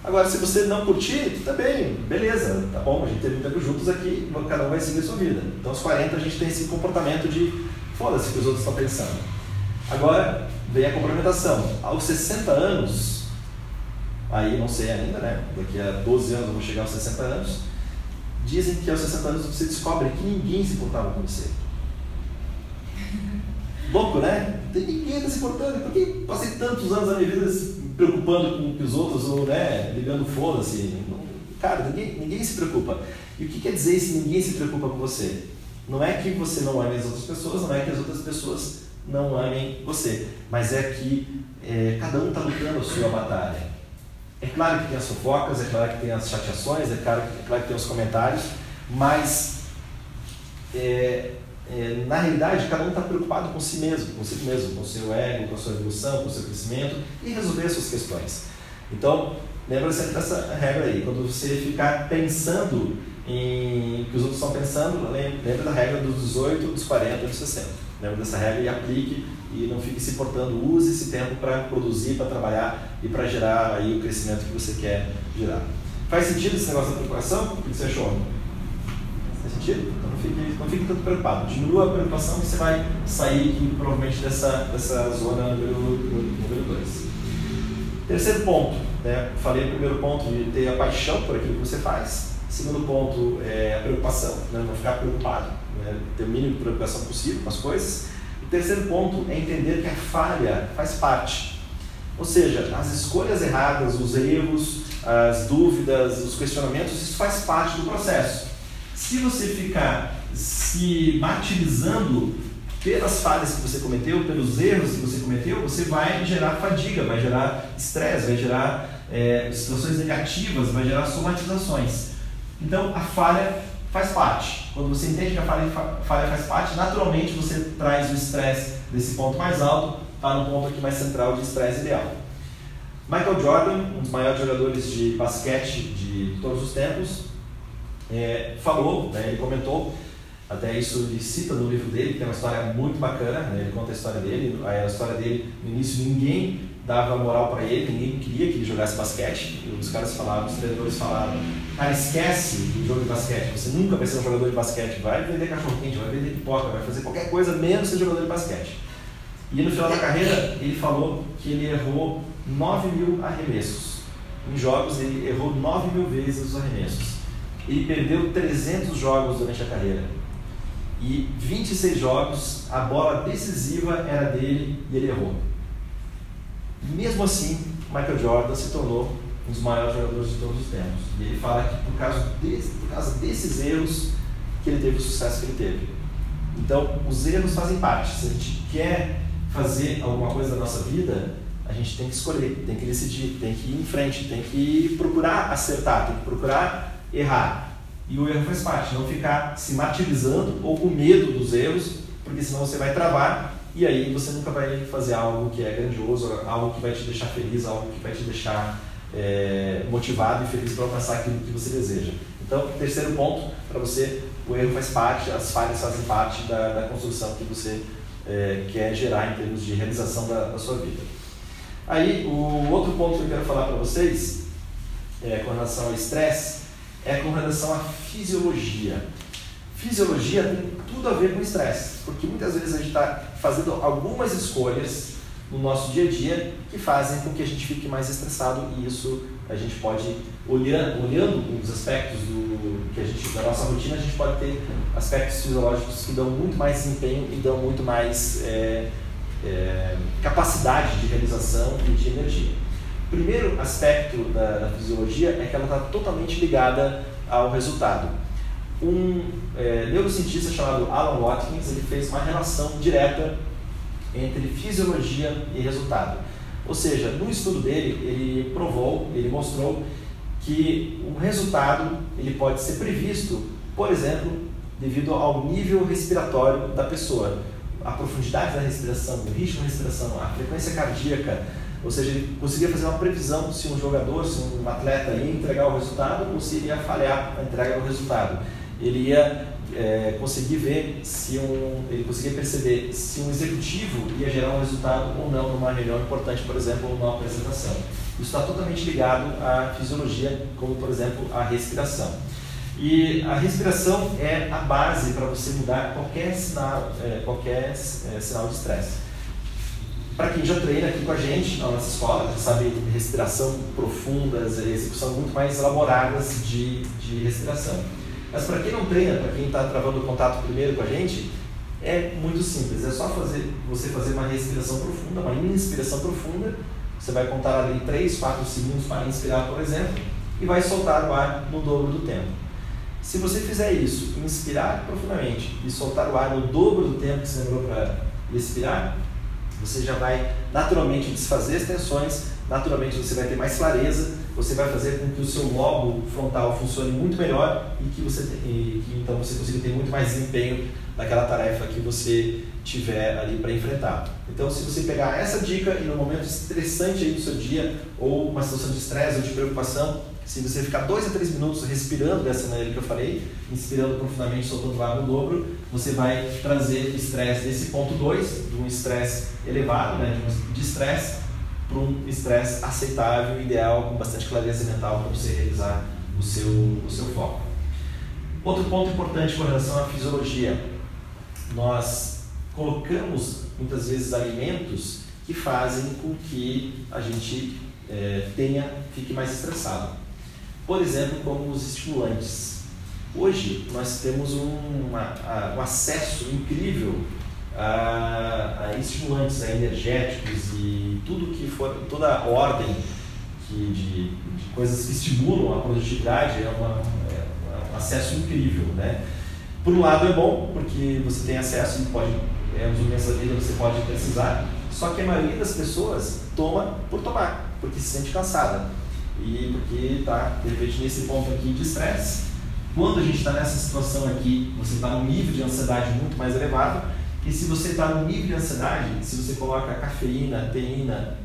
Agora, se você não curtir, também, beleza, tá bom, a gente teve um tempo juntos aqui, cada um vai seguir a sua vida. Então, aos 40 a gente tem esse comportamento de foda-se que os outros estão pensando. Agora, vem a complementação. Aos 60 anos, aí não sei ainda, né? Daqui a 12 anos eu vou chegar aos 60 anos. Dizem que aos 60 anos você descobre que ninguém se importava com você. Louco, né? Não tem ninguém está se importando. Por que passei tantos anos da minha vida me preocupando com os outros, ou né, ligando foda-se? Cara, ninguém, ninguém se preocupa. E o que quer dizer se ninguém se preocupa com você? Não é que você não ame as outras pessoas, não é que as outras pessoas não amem você, mas é que é, cada um está lutando a sua batalha. É claro que tem as fofocas, é claro que tem as chateações, é claro, é claro que tem os comentários, mas é, é, na realidade, cada um está preocupado com si mesmo, com mesmo, com o seu ego, com a sua evolução, com o seu crescimento e resolver as suas questões. Então, lembra sempre dessa regra aí. Quando você ficar pensando em que os outros estão pensando, lembra da regra dos 18, dos 40 e dos 60. Lembra dessa regra e aplique e não fique se importando. Use esse tempo para produzir, para trabalhar e para gerar aí o crescimento que você quer gerar. Faz sentido esse negócio da preocupação? O que você achou? Faz sentido? Então não fique, não fique tanto preocupado. Diminua a preocupação que você vai sair provavelmente dessa, dessa zona número 2. Terceiro ponto, né? falei o primeiro ponto de ter a paixão por aquilo que você faz. Segundo ponto é a preocupação, né? não ficar preocupado, né? ter o mínimo de preocupação possível com as coisas. O terceiro ponto é entender que a falha faz parte. Ou seja, as escolhas erradas, os erros, as dúvidas, os questionamentos, isso faz parte do processo. Se você ficar se martirizando pelas falhas que você cometeu, pelos erros que você cometeu, você vai gerar fadiga, vai gerar estresse, vai gerar é, situações negativas, vai gerar somatizações. Então, a falha faz parte. Quando você entende que a falha, faz parte, naturalmente você traz o estresse desse ponto mais alto para um ponto aqui mais central de estresse ideal. Michael Jordan, um dos maiores jogadores de basquete de todos os tempos, é, falou, né, ele comentou até isso ele cita no livro dele, que tem uma história muito bacana, né? ele conta a história dele. A história dele, no início, ninguém dava moral para ele, ninguém queria que ele jogasse basquete. Os caras falavam, os treinadores falavam: Cara, esquece o jogo de basquete, você nunca vai ser um jogador de basquete. Vai vender cachorro-quente, vai vender pipoca, vai fazer qualquer coisa menos ser jogador de basquete. E no final da carreira, ele falou que ele errou 9 mil arremessos. Em jogos, ele errou 9 mil vezes os arremessos. Ele perdeu 300 jogos durante a carreira e 26 jogos, a bola decisiva era dele e ele errou. Mesmo assim, Michael Jordan se tornou um dos maiores jogadores de todos os tempos. E ele fala que por causa, desse, por causa desses erros que ele teve o sucesso que ele teve. Então, os erros fazem parte. Se a gente quer fazer alguma coisa da nossa vida, a gente tem que escolher, tem que decidir, tem que ir em frente, tem que procurar acertar, tem que procurar errar. E o erro faz parte, não ficar se martirizando ou com medo dos erros, porque senão você vai travar e aí você nunca vai fazer algo que é grandioso, algo que vai te deixar feliz, algo que vai te deixar é, motivado e feliz para alcançar aquilo que você deseja. Então, terceiro ponto para você, o erro faz parte, as falhas fazem parte da, da construção que você é, quer gerar em termos de realização da, da, sua vida. Aí, o outro ponto que eu quero falar para vocês é com relação ao estresse é com relação à fisiologia. Fisiologia tem tudo a ver com estresse, porque muitas vezes a gente está fazendo algumas escolhas no nosso dia a dia que fazem com que a gente fique mais estressado e isso a gente pode olhando, olhando os aspectos do que a gente da nossa rotina a gente pode ter aspectos fisiológicos que dão muito mais desempenho e dão muito mais é, é, capacidade de realização e de energia. Primeiro aspecto da, da fisiologia é que ela está totalmente ligada ao resultado. Um é, neurocientista chamado Alan Watkins ele fez uma relação direta entre fisiologia e resultado. Ou seja, no estudo dele, ele provou, ele mostrou que o resultado ele pode ser previsto, por exemplo, devido ao nível respiratório da pessoa, a profundidade da respiração, o ritmo da respiração, a frequência cardíaca, ou seja, ele conseguia fazer uma previsão se um jogador, se um atleta ia entregar o resultado ou se iria falhar na entrega do resultado. Ele ia é, conseguir ver se um, ele conseguia perceber se um executivo ia gerar um resultado ou não numa reunião importante, por exemplo, ou numa apresentação. Isso está totalmente ligado à fisiologia, como por exemplo a respiração. E a respiração é a base para você mudar qualquer sinal, é, qualquer é, sinal de estresse. Para quem já treina aqui com a gente na nossa escola, já sabe respiração profundas, execução muito mais elaboradas de, de respiração. Mas para quem não treina, para quem está travando o contato primeiro com a gente, é muito simples. É só fazer, você fazer uma respiração profunda, uma inspiração profunda. Você vai contar ali 3, 4 segundos para inspirar, por exemplo, e vai soltar o ar no dobro do tempo. Se você fizer isso, inspirar profundamente e soltar o ar no dobro do tempo que você demorou para respirar, você já vai naturalmente desfazer as tensões, naturalmente você vai ter mais clareza você vai fazer com que o seu lobo frontal funcione muito melhor e que você e que então você consiga ter muito mais desempenho naquela tarefa que você tiver ali para enfrentar. Então, se você pegar essa dica e no momento estressante aí do seu dia ou uma situação de estresse ou de preocupação, se você ficar dois a três minutos respirando dessa maneira que eu falei, inspirando profundamente, soltando o ar no dobro, você vai trazer estresse desse ponto 2, de um estresse elevado, né, de estresse, para um estresse aceitável, ideal, com bastante clareza mental para você realizar o seu, o seu foco. Outro ponto importante com relação à fisiologia. Nós colocamos muitas vezes alimentos que fazem com que a gente é, tenha, fique mais estressado. Por exemplo, como os estimulantes. Hoje nós temos um, uma, um acesso incrível a, a estimulantes a energéticos e tudo que for, toda a ordem que de, de coisas que estimulam a produtividade é, uma, é um acesso incrível, né? Por um lado é bom, porque você tem acesso e pode, é, momentos da vida você pode precisar, só que a maioria das pessoas toma por tomar, porque se sente cansada e porque está, de repente, nesse ponto aqui de estresse. Quando a gente está nessa situação aqui, você está num nível de ansiedade muito mais elevado, e se você está no nível de ansiedade, se você coloca cafeína, teína,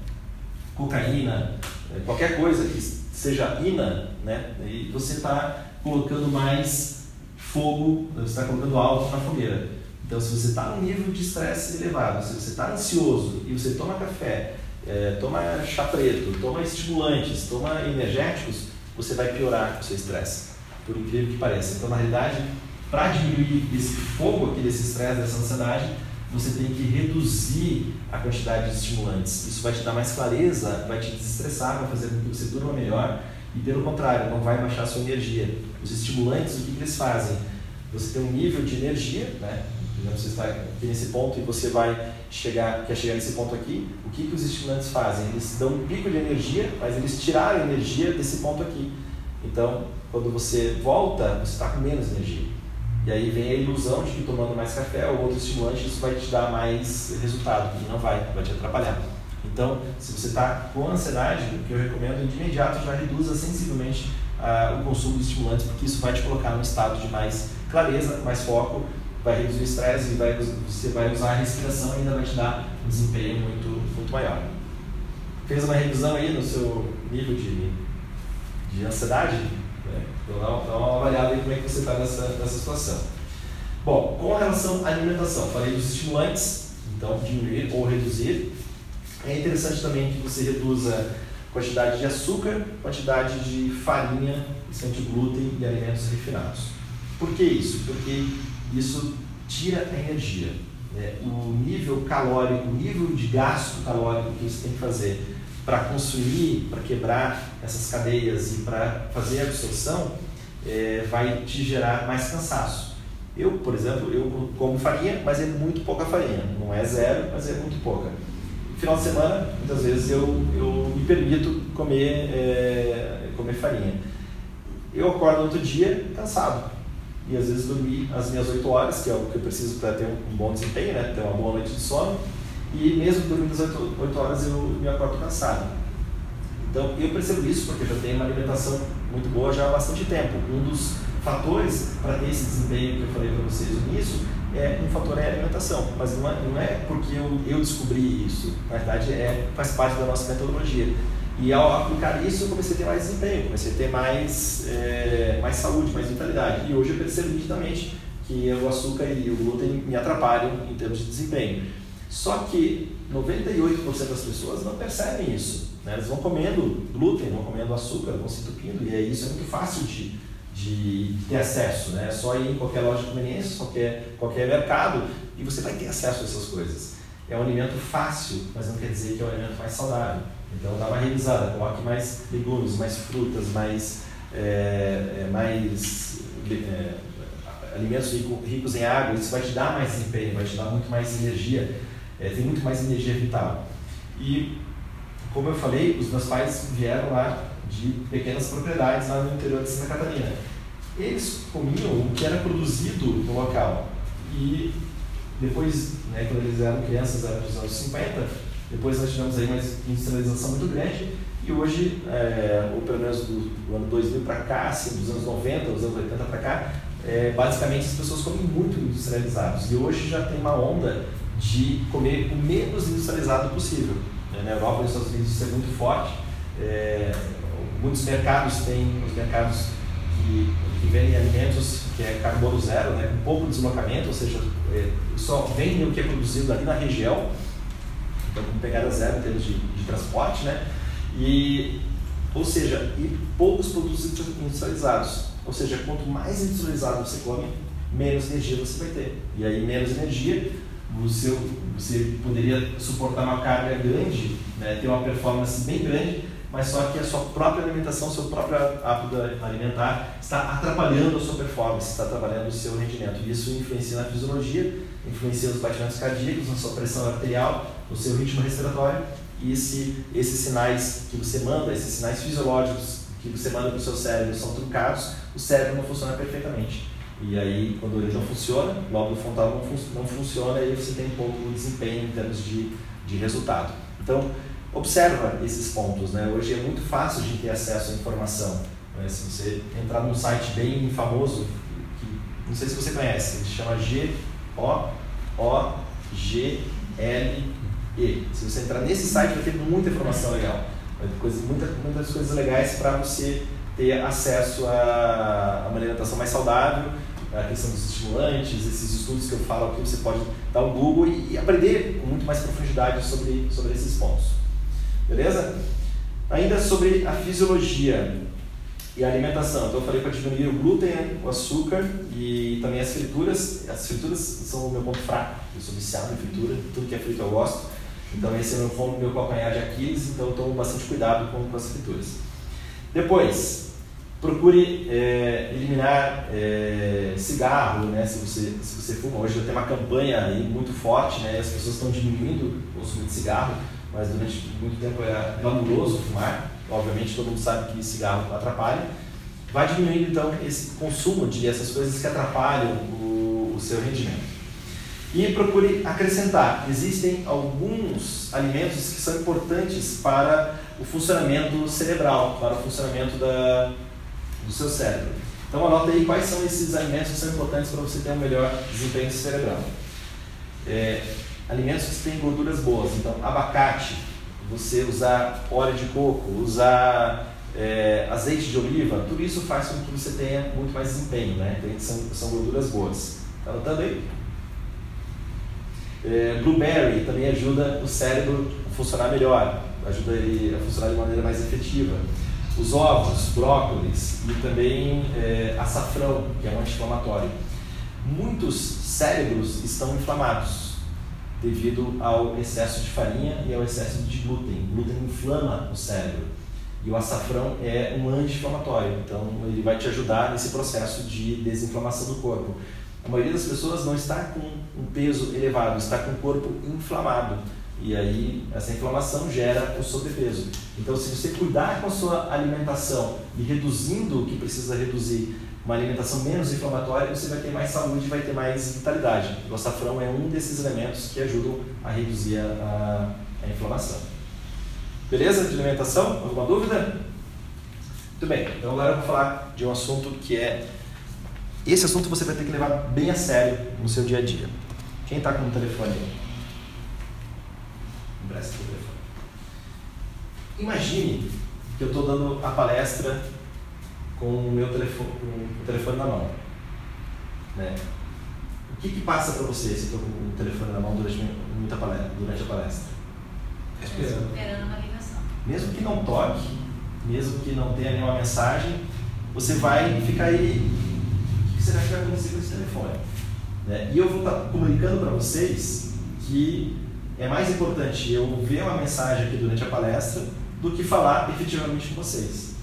cocaína, eh, qualquer coisa que seja ina, né, e você está colocando mais fogo, você está colocando algo na fogueira. Então, se você está num nível de estresse elevado, se você está ansioso e você toma café, é, toma chá preto, toma estimulantes, toma energéticos, você vai piorar o seu estresse, por incrível que pareça. Então, na realidade, para diminuir esse fogo aqui desse estresse, dessa ansiedade, você tem que reduzir a quantidade de estimulantes. Isso vai te dar mais clareza, vai te desestressar, vai fazer com que você durma melhor e, pelo contrário, não vai baixar a sua energia. Os estimulantes, o que, eles fazem? Você tem um nível de energia, né? Você está aqui nesse ponto e você vai chegar, quer chegar nesse ponto aqui. O que, que os estimulantes fazem? Eles dão um pico de energia, mas eles tiraram a energia desse ponto aqui. Então, quando você volta, você está com menos energia. E aí vem a ilusão de que tomando mais café ou outro estimulante isso vai te dar mais resultado, e não vai, vai te atrapalhar. Então, se você está com ansiedade, o que eu recomendo de imediato já reduza sensivelmente uh, o consumo de estimulantes, porque isso vai te colocar num estado de mais clareza, mais foco, vai reduzir o estresse e vai, você vai usar a respiração e ainda vai te dar um desempenho muito, muito maior. Fez uma revisão aí no seu nível de, de ansiedade? Então dá, uma avaliada aí como é que você está nessa, nessa situação. Bom, com relação à alimentação, falei dos estimulantes, então diminuir ou reduzir. É interessante também que você reduza quantidade de açúcar, quantidade de farinha, principalmente glúten e alimentos refinados. Por que isso? Porque isso tira a energia. Né? O nível calórico, o nível de gasto calórico que você tem que fazer para consumir, para quebrar essas cadeias e para fazer a absorção, é, vai te gerar mais cansaço. Eu, por exemplo, eu como farinha, mas é muito pouca farinha. Não é zero, mas é muito pouca. Final de semana, muitas vezes eu, eu me permito comer, é, comer farinha. Eu acordo outro dia cansado. E às vezes dormir as minhas 8 horas, que é o que eu preciso para ter um bom desempenho, né? ter uma boa noite de sono e mesmo dormindo as 8, 8 horas eu me acordo cansado. Então eu percebo isso porque já tenho uma alimentação muito boa já há bastante tempo. Um dos fatores para ter esse desempenho que eu falei para vocês no início é um fator é a alimentação, mas não é, não é porque eu, eu descobri isso, na verdade é, faz parte da nossa metodologia. E ao aplicar isso, eu comecei a ter mais desempenho, comecei a ter mais, é, mais saúde, mais vitalidade. E hoje eu percebo nitidamente que o açúcar e o glúten me atrapalham em termos de desempenho. Só que 98% das pessoas não percebem isso. Né? Eles vão comendo glúten, vão comendo açúcar, vão se entupindo, e aí isso é muito fácil de, de ter acesso. Né? É só ir em qualquer loja de conveniência, qualquer, qualquer mercado, e você vai ter acesso a essas coisas. É um alimento fácil, mas não quer dizer que é um alimento mais saudável. Então dá uma revisada, coloque mais legumes, mais frutas, mais, é, é mais é, alimentos ricos em água, isso vai te dar mais desempenho, vai te dar muito mais energia é, tem muito mais energia vital. E, como eu falei, os meus pais vieram lá de pequenas propriedades lá no interior de Santa Catarina. Eles comiam o que era produzido no local. E depois, né, quando eles eram crianças, eram dos anos 50, depois nós tivemos aí uma industrialização muito grande E hoje, é, ou pelo menos do, do ano 2000 para cá, assim, dos anos 90, dos anos 80 para cá, é, basicamente as pessoas comem muito industrializados. E hoje já tem uma onda de comer o menos industrializado possível. Né? Na Europa nos Estados Unidos isso é muito forte. É, muitos mercados têm os mercados que, que vendem alimentos que é carbono zero, né? com pouco deslocamento, ou seja, é, só vendem o que é produzido ali na região, então com pegada zero em termos de, de transporte, né? E, ou seja, e poucos produtos industrializados. Ou seja, quanto mais industrializado você come, menos energia você vai ter. E aí, menos energia, você, você poderia suportar uma carga grande, né, ter uma performance bem grande, mas só que a sua própria alimentação, seu próprio hábito alimentar está atrapalhando a sua performance, está atrapalhando o seu rendimento. E isso influencia na fisiologia, influencia nos batimentos cardíacos, na sua pressão arterial, no seu ritmo respiratório. E se esses sinais que você manda, esses sinais fisiológicos que você manda para o seu cérebro são truncados, o cérebro não funciona perfeitamente. E aí, quando ele não funciona, o lóbulo frontal não, fun não funciona e aí você tem um pouco de desempenho em termos de, de resultado. Então, observa esses pontos. Né? Hoje é muito fácil de ter acesso à informação. Né? Se você entrar num site bem famoso, que, não sei se você conhece, ele chama G-O-O-G-L-E. Se você entrar nesse site, vai ter muita informação legal. Coisa, muita, muitas coisas legais para você ter acesso a uma alimentação mais saudável, a questão dos estimulantes, esses estudos que eu falo aqui, você pode dar um Google e, e aprender com muito mais profundidade sobre, sobre esses pontos. Beleza? Ainda sobre a fisiologia e a alimentação. Então eu falei para diminuir o glúten, o açúcar e também as frituras. As frituras são o meu ponto fraco. Eu sou viciado em fritura, tudo que é frito eu gosto. Então esse é o meu, meu calcanhar de Aquiles, então eu tomo bastante cuidado com, com as frituras. Depois, procure é, eliminar é, cigarro, né? Se você, se você fuma. Hoje tem uma campanha muito forte, né? As pessoas estão diminuindo o consumo de cigarro, mas durante muito tempo era glamuroso fumar. Obviamente todo mundo sabe que cigarro atrapalha. Vai diminuindo então esse consumo de essas coisas que atrapalham o, o seu rendimento. E procure acrescentar. Existem alguns alimentos que são importantes para o funcionamento cerebral, para o funcionamento da, do seu cérebro. Então anota aí quais são esses alimentos que são importantes para você ter um melhor desempenho cerebral. É, alimentos que têm gorduras boas. Então abacate, você usar óleo de coco, usar é, azeite de oliva, tudo isso faz com que você tenha muito mais desempenho, né? Então, são, são gorduras boas. Está anotando aí? É, blueberry também ajuda o cérebro a funcionar melhor, ajuda ele a funcionar de maneira mais efetiva. Os ovos, brócolis e também é, açafrão, que é um anti-inflamatório. Muitos cérebros estão inflamados devido ao excesso de farinha e ao excesso de glúten. O glúten inflama o cérebro e o açafrão é um anti-inflamatório, então ele vai te ajudar nesse processo de desinflamação do corpo. A maioria das pessoas não está com um peso elevado, está com o corpo inflamado. E aí essa inflamação gera o sobrepeso. Então, se você cuidar com a sua alimentação e reduzindo o que precisa reduzir, uma alimentação menos inflamatória, você vai ter mais saúde e vai ter mais vitalidade. O açafrão é um desses elementos que ajudam a reduzir a, a inflamação. Beleza de alimentação? Alguma dúvida? Muito bem, então agora eu vou falar de um assunto que é esse assunto você vai ter que levar bem a sério no seu dia a dia. Quem está com o telefone aí? Empresta o telefone. Imagine que eu estou dando a palestra com o meu telefone, com o telefone na mão. Né? O que, que passa para você se eu estou com o telefone na mão durante, muita palestra, durante a palestra? Esperando. Esperando uma ligação. Mesmo que não toque, mesmo que não tenha nenhuma mensagem, você vai ficar aí que será que vai acontecer com esse telefone? Né? E eu vou estar comunicando para vocês que é mais importante eu ver uma mensagem aqui durante a palestra do que falar efetivamente com vocês.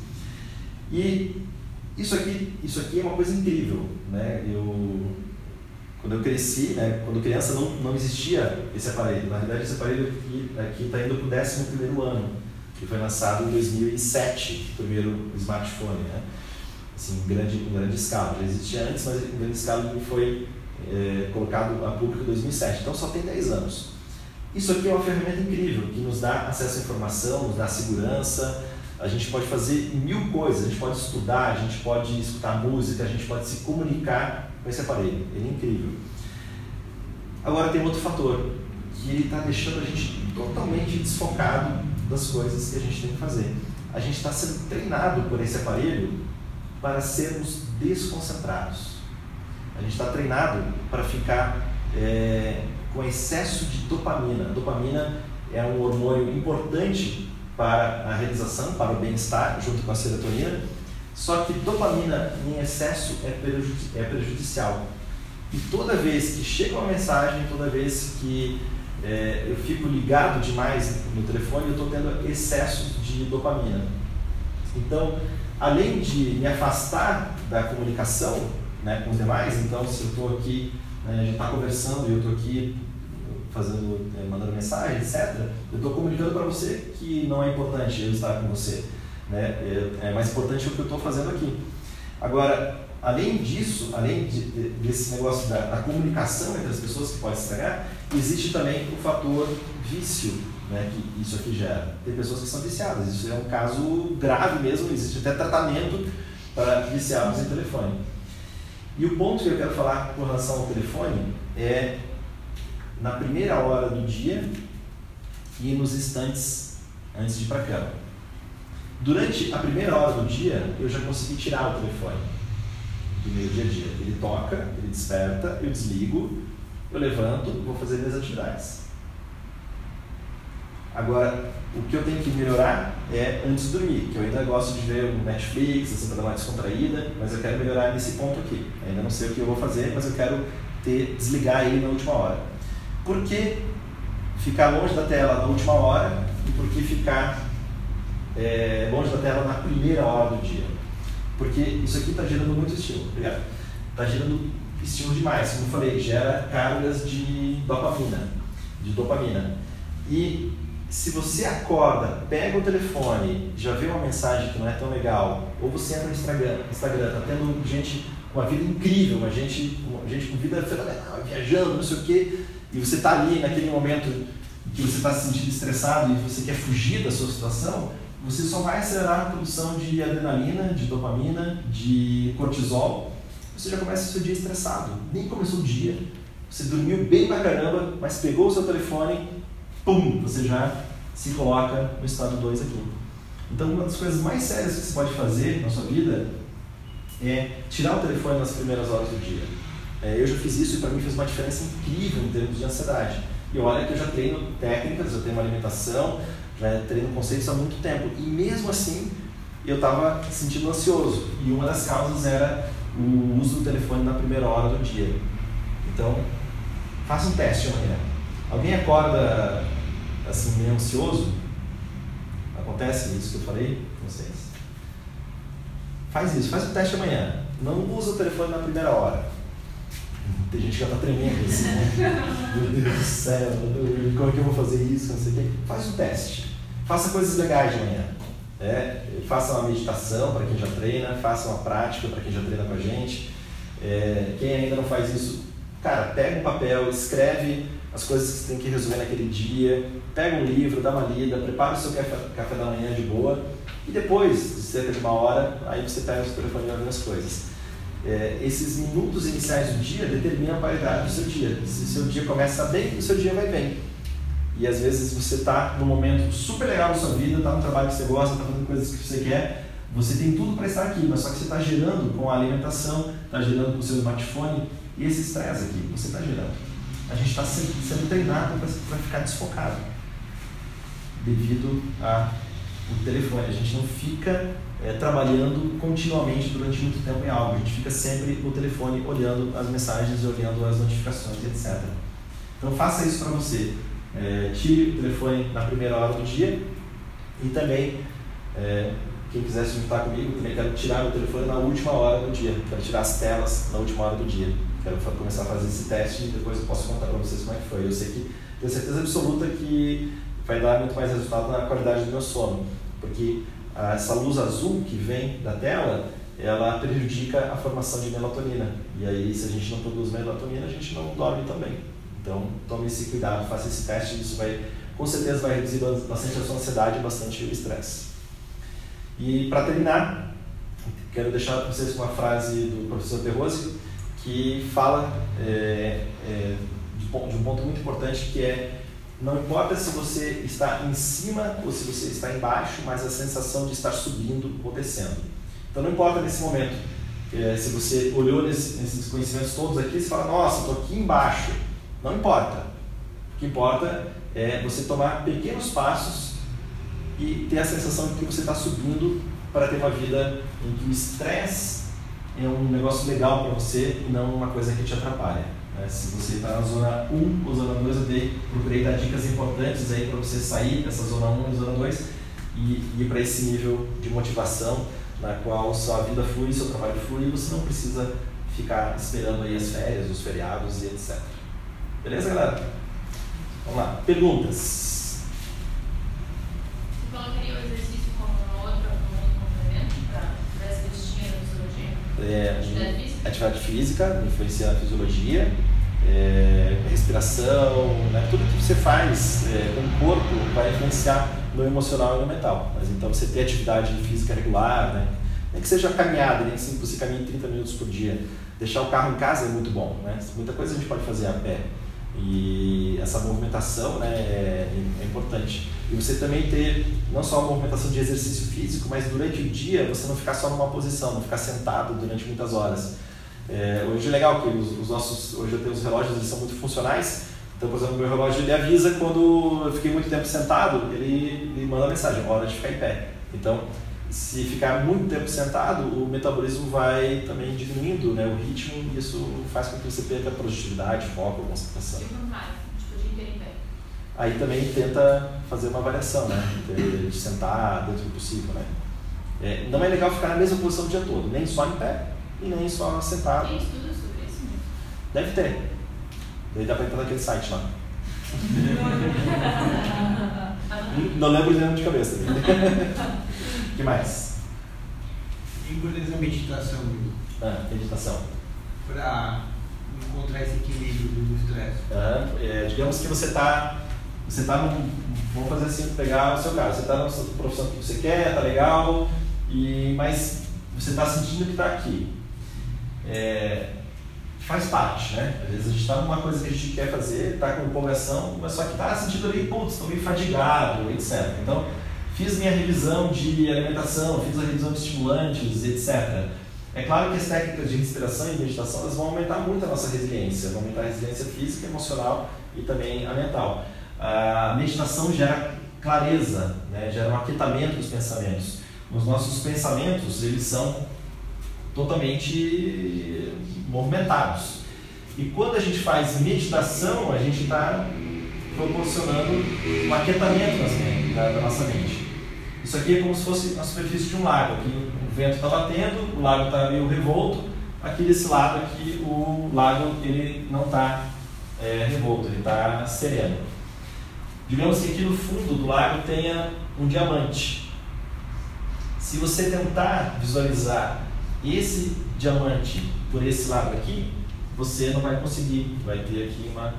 E isso aqui, isso aqui é uma coisa incrível. Né? Eu, quando eu cresci, né, quando criança, não, não existia esse aparelho. Na verdade, esse aparelho aqui está indo para o 11 ano, que foi lançado em 2007, o primeiro smartphone. Né? assim, em grande, em grande escala. Já existia antes, mas em grande escala foi é, colocado a público em 2007. Então só tem 10 anos. Isso aqui é uma ferramenta incrível que nos dá acesso à informação, nos dá segurança. A gente pode fazer mil coisas, a gente pode estudar, a gente pode escutar música, a gente pode se comunicar com esse aparelho. Ele é incrível. Agora tem outro fator, que ele está deixando a gente totalmente desfocado das coisas que a gente tem que fazer. A gente está sendo treinado por esse aparelho para sermos desconcentrados. A gente está treinado para ficar é, com excesso de dopamina. A dopamina é um hormônio importante para a realização, para o bem-estar, junto com a serotonina. Só que dopamina em excesso é, prejudici é prejudicial. E toda vez que chega uma mensagem, toda vez que é, eu fico ligado demais no telefone, eu estou tendo excesso de dopamina. Então, além de me afastar da comunicação né, com os demais, então se eu estou aqui, né, a gente está conversando e eu estou aqui fazendo, é, mandando mensagem, etc., eu estou comunicando para você que não é importante eu estar com você. Né? É, é mais importante o que eu estou fazendo aqui. Agora, além disso, além de, de, desse negócio da, da, comunicação entre as pessoas que pode estragar, existe também o fator vício né, que isso aqui gera. Tem pessoas que são viciadas, isso é um caso grave mesmo, existe até tratamento para viciados em telefone. E o ponto que eu quero falar com relação ao telefone é na primeira hora do dia e nos instantes antes de ir para a cama. Durante a primeira hora do dia, eu já consegui tirar o telefone do meu dia a dia. Ele toca, ele desperta, eu desligo, eu levanto, vou fazer minhas atividades. Agora, o que eu tenho que melhorar é antes de dormir, que eu ainda gosto de ver o Netflix, assim, para dar uma descontraída, mas eu quero melhorar nesse ponto aqui. Ainda não sei o que eu vou fazer, mas eu quero ter, desligar ele na última hora. Por que ficar longe da tela na última hora e por que ficar é, longe da tela na primeira hora do dia? Porque isso aqui está gerando muito estímulo. Obrigado. Está gerando estímulo demais. Como eu falei, gera cargas de dopamina. De dopamina. E se você acorda, pega o telefone, já vê uma mensagem que não é tão legal, ou você entra no Instagram, Instagram tá tendo gente com uma vida incrível, uma gente, uma gente com vida fenomenal, viajando, não sei o quê, e você está ali naquele momento que você está se sentindo estressado e você quer fugir da sua situação, você só vai acelerar a produção de adrenalina, de dopamina, de cortisol. Você já começa o seu dia estressado. Nem começou o dia. Você dormiu bem pra caramba, mas pegou o seu telefone, pum, você já se coloca no estado 2 aqui. Então, uma das coisas mais sérias que você pode fazer na sua vida é tirar o telefone nas primeiras horas do dia. É, eu já fiz isso e para mim fez uma diferença incrível em termos de ansiedade. E olha que eu já treino técnicas, eu tenho uma alimentação, já treino conceitos há muito tempo. E mesmo assim, eu estava sentindo ansioso. E uma das causas era o uso do telefone na primeira hora do dia. Então, faça um teste amanhã. Alguém acorda assim meio ansioso? Acontece isso que eu falei com vocês? Faz isso, faz o teste amanhã. Não usa o telefone na primeira hora. Tem gente que já está tremendo assim, né? Meu Deus do céu, como é que eu vou fazer isso? Não sei o quê. Faz o teste. Faça coisas legais de manhã. É, faça uma meditação para quem já treina, faça uma prática para quem já treina com a gente. É, quem ainda não faz isso, cara, pega um papel, escreve as coisas que você tem que resolver naquele dia, pega um livro, dá uma lida, prepara o seu café, café da manhã de boa e depois, cerca de uma hora, aí você pega o seu telefone e olha as coisas. É, esses minutos iniciais do dia determinam a qualidade do seu dia. Se o seu dia começa bem, o seu dia vai bem. E às vezes você está num momento super legal da sua vida, está no trabalho que você gosta, está fazendo coisas que você quer, você tem tudo para estar aqui, mas só que você está gerando com a alimentação, está gerando com o seu smartphone e esse estresse aqui, você está gerando. A gente está sendo, treinado para ficar desfocado devido ao telefone. A gente não fica é, trabalhando continuamente durante muito tempo em algo, a gente fica sempre no telefone olhando as mensagens, olhando as notificações, etc. Então faça isso para você. É, tire o telefone na primeira hora do dia e também, é, quem quiser se juntar comigo, também quero tirar o telefone na última hora do dia, quero tirar as telas na última hora do dia. Quero começar a fazer esse teste e depois eu posso contar para vocês como é que foi. Eu sei que tenho certeza absoluta que vai dar muito mais resultado na qualidade do meu sono, porque essa luz azul que vem da tela, ela prejudica a formação de melatonina. E aí, se a gente não produz melatonina, a gente não dorme também. Então, tome esse cuidado, faça esse teste, isso vai, com certeza vai reduzir bastante a sua ansiedade e bastante o estresse. E para terminar, quero deixar para vocês uma frase do professor De Rose, que fala é, é, de, de um ponto muito importante que é não importa se você está em cima ou se você está embaixo, mas a sensação de estar subindo ou descendo. Então não importa nesse momento. É, se você olhou nesse, nesses conhecimentos todos aqui, você fala, nossa, estou aqui embaixo. Não importa. O que importa é você tomar pequenos passos e ter a sensação de que você está subindo para ter uma vida em que o estresse é um negócio legal para você e não uma coisa que te atrapalha. Né? Se você está na zona 1 ou zona 2, eu dei, procurei dar dicas importantes aí para você sair dessa zona 1 e zona 2 e ir para esse nível de motivação na qual sua vida flui, seu trabalho flui e você não precisa ficar esperando aí as férias, os feriados e etc. Beleza, galera? Vamos lá. Perguntas? Você colocaria o exercício como um outro, um outro complemento para essa listinha da fisiologia? É, atividade física? Influencia na fisiologia é, respiração, né? tudo que você faz é, com o corpo vai influenciar no emocional e no mental. Mas então você ter atividade física regular, né? nem que seja caminhada, nem que você caminhe 30 minutos por dia. Deixar o carro em casa é muito bom, né? Muita coisa a gente pode fazer a pé. E essa movimentação né, é, é importante. E você também ter não só a movimentação de exercício físico, mas durante o dia você não ficar só numa posição, não ficar sentado durante muitas horas é, hoje é legal que os, os, nossos, hoje eu tenho os relógios, eles são muito funcionais. Então, por exemplo, meu relógio ele avisa quando eu fiquei muito tempo sentado, ele, ele manda mensagem, hora de ficar em pé. Então, se ficar muito tempo sentado, o metabolismo vai também diminuindo né, o ritmo e isso faz com que você perca produtividade, foco, concentração. Tipo dia em pé. Aí também tenta fazer uma variação, né? De, sentar dentro do possível, né? É, não é legal ficar na mesma posição o dia todo, nem só em pé, e nem só sentado. Tem estudo sobre isso mesmo? Deve ter. Daí dá para entrar naquele site lá. Não lembro de nome de cabeça. O que mais? E por exemplo, meditação. Ah, meditação. Para encontrar esse equilíbrio do estresse. Ah, é, digamos que você está você tá num, vamos fazer assim, pegar o seu caso, você está na profissão que você quer, tá legal, e, mas você está sentindo que está aqui é, faz parte, né? Às vezes a gente está numa coisa que a gente quer fazer, está com empolgação, mas só que está sentindo ali, putz, estou meio fadigado, etc. Então, fiz minha revisão de alimentação, fiz a revisão de estimulantes, etc. É claro que as técnicas de respiração e meditação elas vão aumentar muito a nossa resiliência, vão aumentar a resiliência física, emocional e também a mental. A meditação gera clareza, né? gera um aquietamento dos pensamentos. Os nossos pensamentos, eles são totalmente movimentados. E quando a gente faz meditação, a gente está proporcionando um aquietamento da, da, nossa mente. Isso aqui é como se fosse a superfície de um lago. Aqui o vento está batendo, o lago está meio revolto. Aqui desse lado aqui o lago ele não está é, revolto, ele está sereno. Digamos que aqui no fundo do lago tenha um diamante. Se você tentar visualizar esse diamante por esse lado aqui, você não vai conseguir, vai ter aqui uma,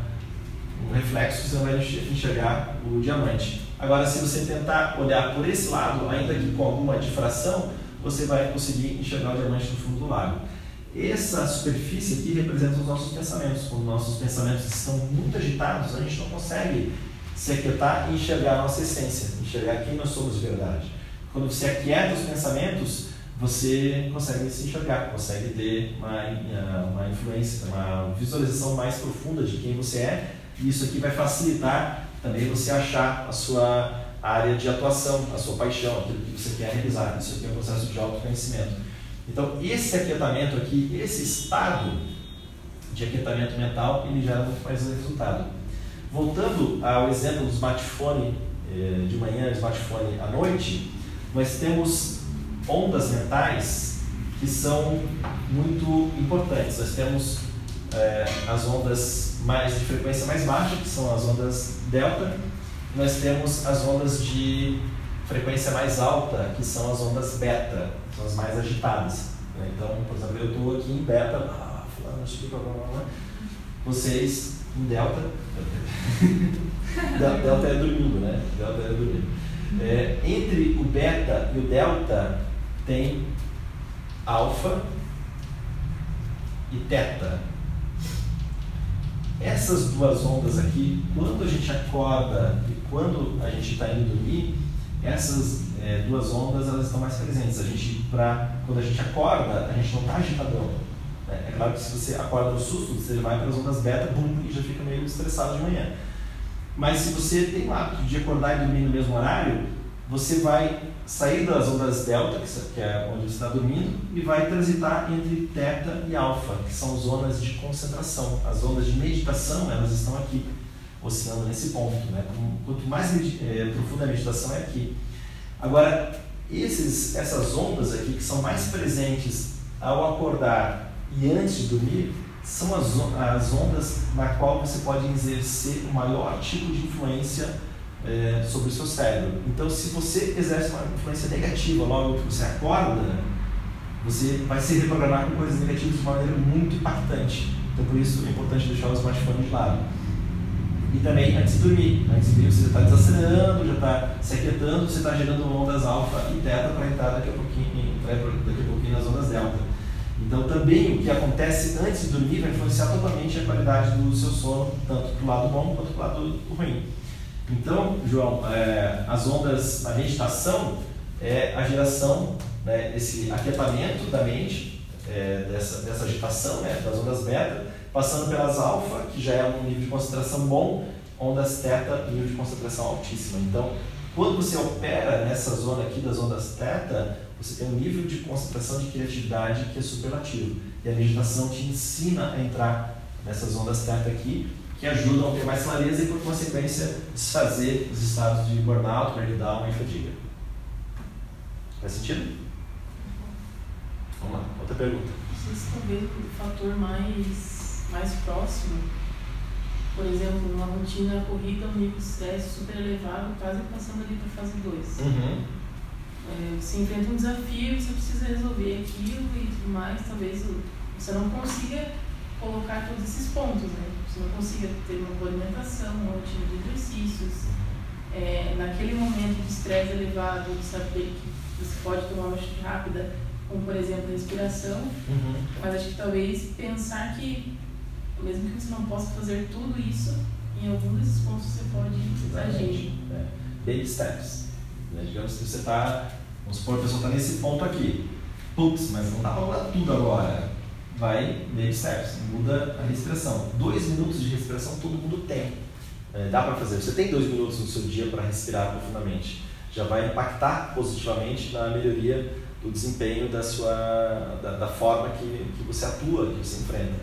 um reflexo, você não vai enxergar o diamante. Agora, se você tentar olhar por esse lado, ainda que com alguma difração, você vai conseguir enxergar o diamante no fundo do lago. Essa superfície aqui representa os nossos pensamentos. Quando nossos pensamentos estão muito agitados, a gente não consegue se aquietar e enxergar a nossa essência, enxergar quem nós somos de verdade. Quando você aquieta os pensamentos, você consegue se enxergar, consegue ter uma, uma influência, uma visualização mais profunda de quem você é, e isso aqui vai facilitar também você achar a sua área de atuação, a sua paixão, aquilo que você quer realizar. Isso aqui é um processo de autoconhecimento. Então, esse aquietamento aqui, esse estado de aquietamento mental, ele gera muito mais resultado. Voltando ao exemplo do smartphone eh, de manhã smartphone à noite, nós temos ondas mentais que são muito importantes. Nós temos é, as ondas mais de frequência mais baixa, que são as ondas delta. Nós temos as ondas de frequência mais alta, que são as ondas beta, são as mais agitadas. Né? Então, por exemplo, eu estou aqui em beta, ah, fulano, blá, blá, blá, vocês em delta. Del- delta é dormindo, né? Delta é dormindo. É, entre o beta e o delta tem alfa e teta. Essas duas ondas aqui, quando a gente acorda e quando a gente está indo dormir, essas é, duas ondas elas estão mais presentes. A gente, pra, quando a gente acorda, a gente não está agitadão. né? É claro que se você acorda no susto, você vai para as ondas beta, e já fica meio estressado de manhã. Mas se você tem o hábito de acordar e dormir no mesmo horário, você vai sair das ondas delta, que é onde está dormindo, e vai transitar entre teta e alfa, que são zonas de concentração. As ondas de meditação, elas estão aqui, oscilando nesse ponto. Né? Quanto mais é, profunda a meditação é aqui. Agora, esses, essas ondas aqui, que são mais presentes ao acordar e antes de dormir, são as, as ondas na qual você pode exercer o maior tipo de influência é, sobre o seu cérebro. Então, se você exerce uma influência negativa logo que você acorda, você vai se reprogramar com coisas negativas de maneira muito impactante. Então, por isso é importante deixar o smartphone de lado. E também antes de dormir. Antes de dormir você já está desacelerando, já está se aquietando, você está gerando ondas alfa e teta para entrar daqui a pouquinho, daqui a pouquinho nas ondas delta. Então, também o que acontece antes de dormir vai influenciar totalmente a qualidade do seu sono, tanto para o lado bom quanto para o lado ruim. Então, João, é, as ondas, a meditação é a geração, né, esse aquietamento da mente, é, dessa, dessa agitação né, das ondas beta, passando pelas alfa, que já é um nível de concentração bom, ondas teta, nível de concentração altíssima. Então, quando você opera nessa zona aqui das ondas teta, você tem um nível de concentração de criatividade que é superlativo. E a meditação te ensina a entrar nessas ondas teta aqui, que ajudam a ter mais clareza e, por consequência, desfazer os estados de burnout, breakdown e fadiga. Faz sentido? Vamos lá, outra pergunta. Vocês estão vendo o fator mais, mais próximo, por exemplo, numa rotina corrida, um nível de estresse super elevado, quase passando ali para a fase 2. Uhum. É, você enfrenta um desafio, você precisa resolver aquilo e tudo mais, talvez você não consiga colocar todos esses pontos, né? Não consiga ter uma boa alimentação, uma rotina de exercícios. É, naquele momento de estresse elevado, de saber que você pode tomar uma atitude rápida, como por exemplo a respiração, Uhum. mas acho que talvez pensar que, mesmo que você não possa fazer tudo isso, em algum desses pontos você pode agir. É. Baby steps. Né? Digamos que você está, vamos supor a pessoa está nesse ponto aqui. Putz, mas não dá para tudo agora. Vai baby steps, muda a respiração. Dois minutos de respiração todo mundo tem. É, dá para fazer. Você tem dois minutos no seu dia para respirar profundamente. Já vai impactar positivamente na melhoria do desempenho da sua da, da forma que, que você atua, que você enfrenta.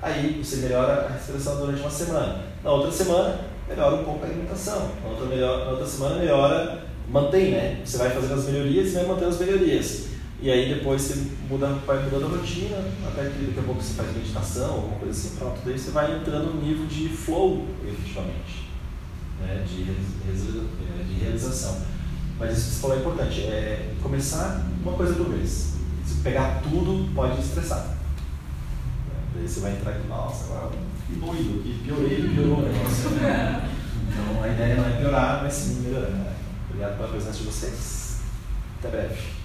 Aí você melhora a respiração durante uma semana. Na outra semana, melhora um pouco a alimentação. Na outra, melhor, na outra semana, melhora, mantém, né? Você vai fazendo as melhorias e vai mantendo as melhorias. E aí depois você muda, vai mudando a rotina, até que daqui a pouco você faz meditação, alguma coisa assim, pronto. Daí você vai entrando no nível de flow, efetivamente, né? de, de realização. Mas isso que você falou é importante, é começar uma coisa por vez. Se pegar tudo, pode estressar. Daí você vai entrar aqui, nossa, agora que doido, que piorei, piorou o negócio. Então a ideia não é piorar, mas sim melhorar. Obrigado pela presença de vocês. Até breve.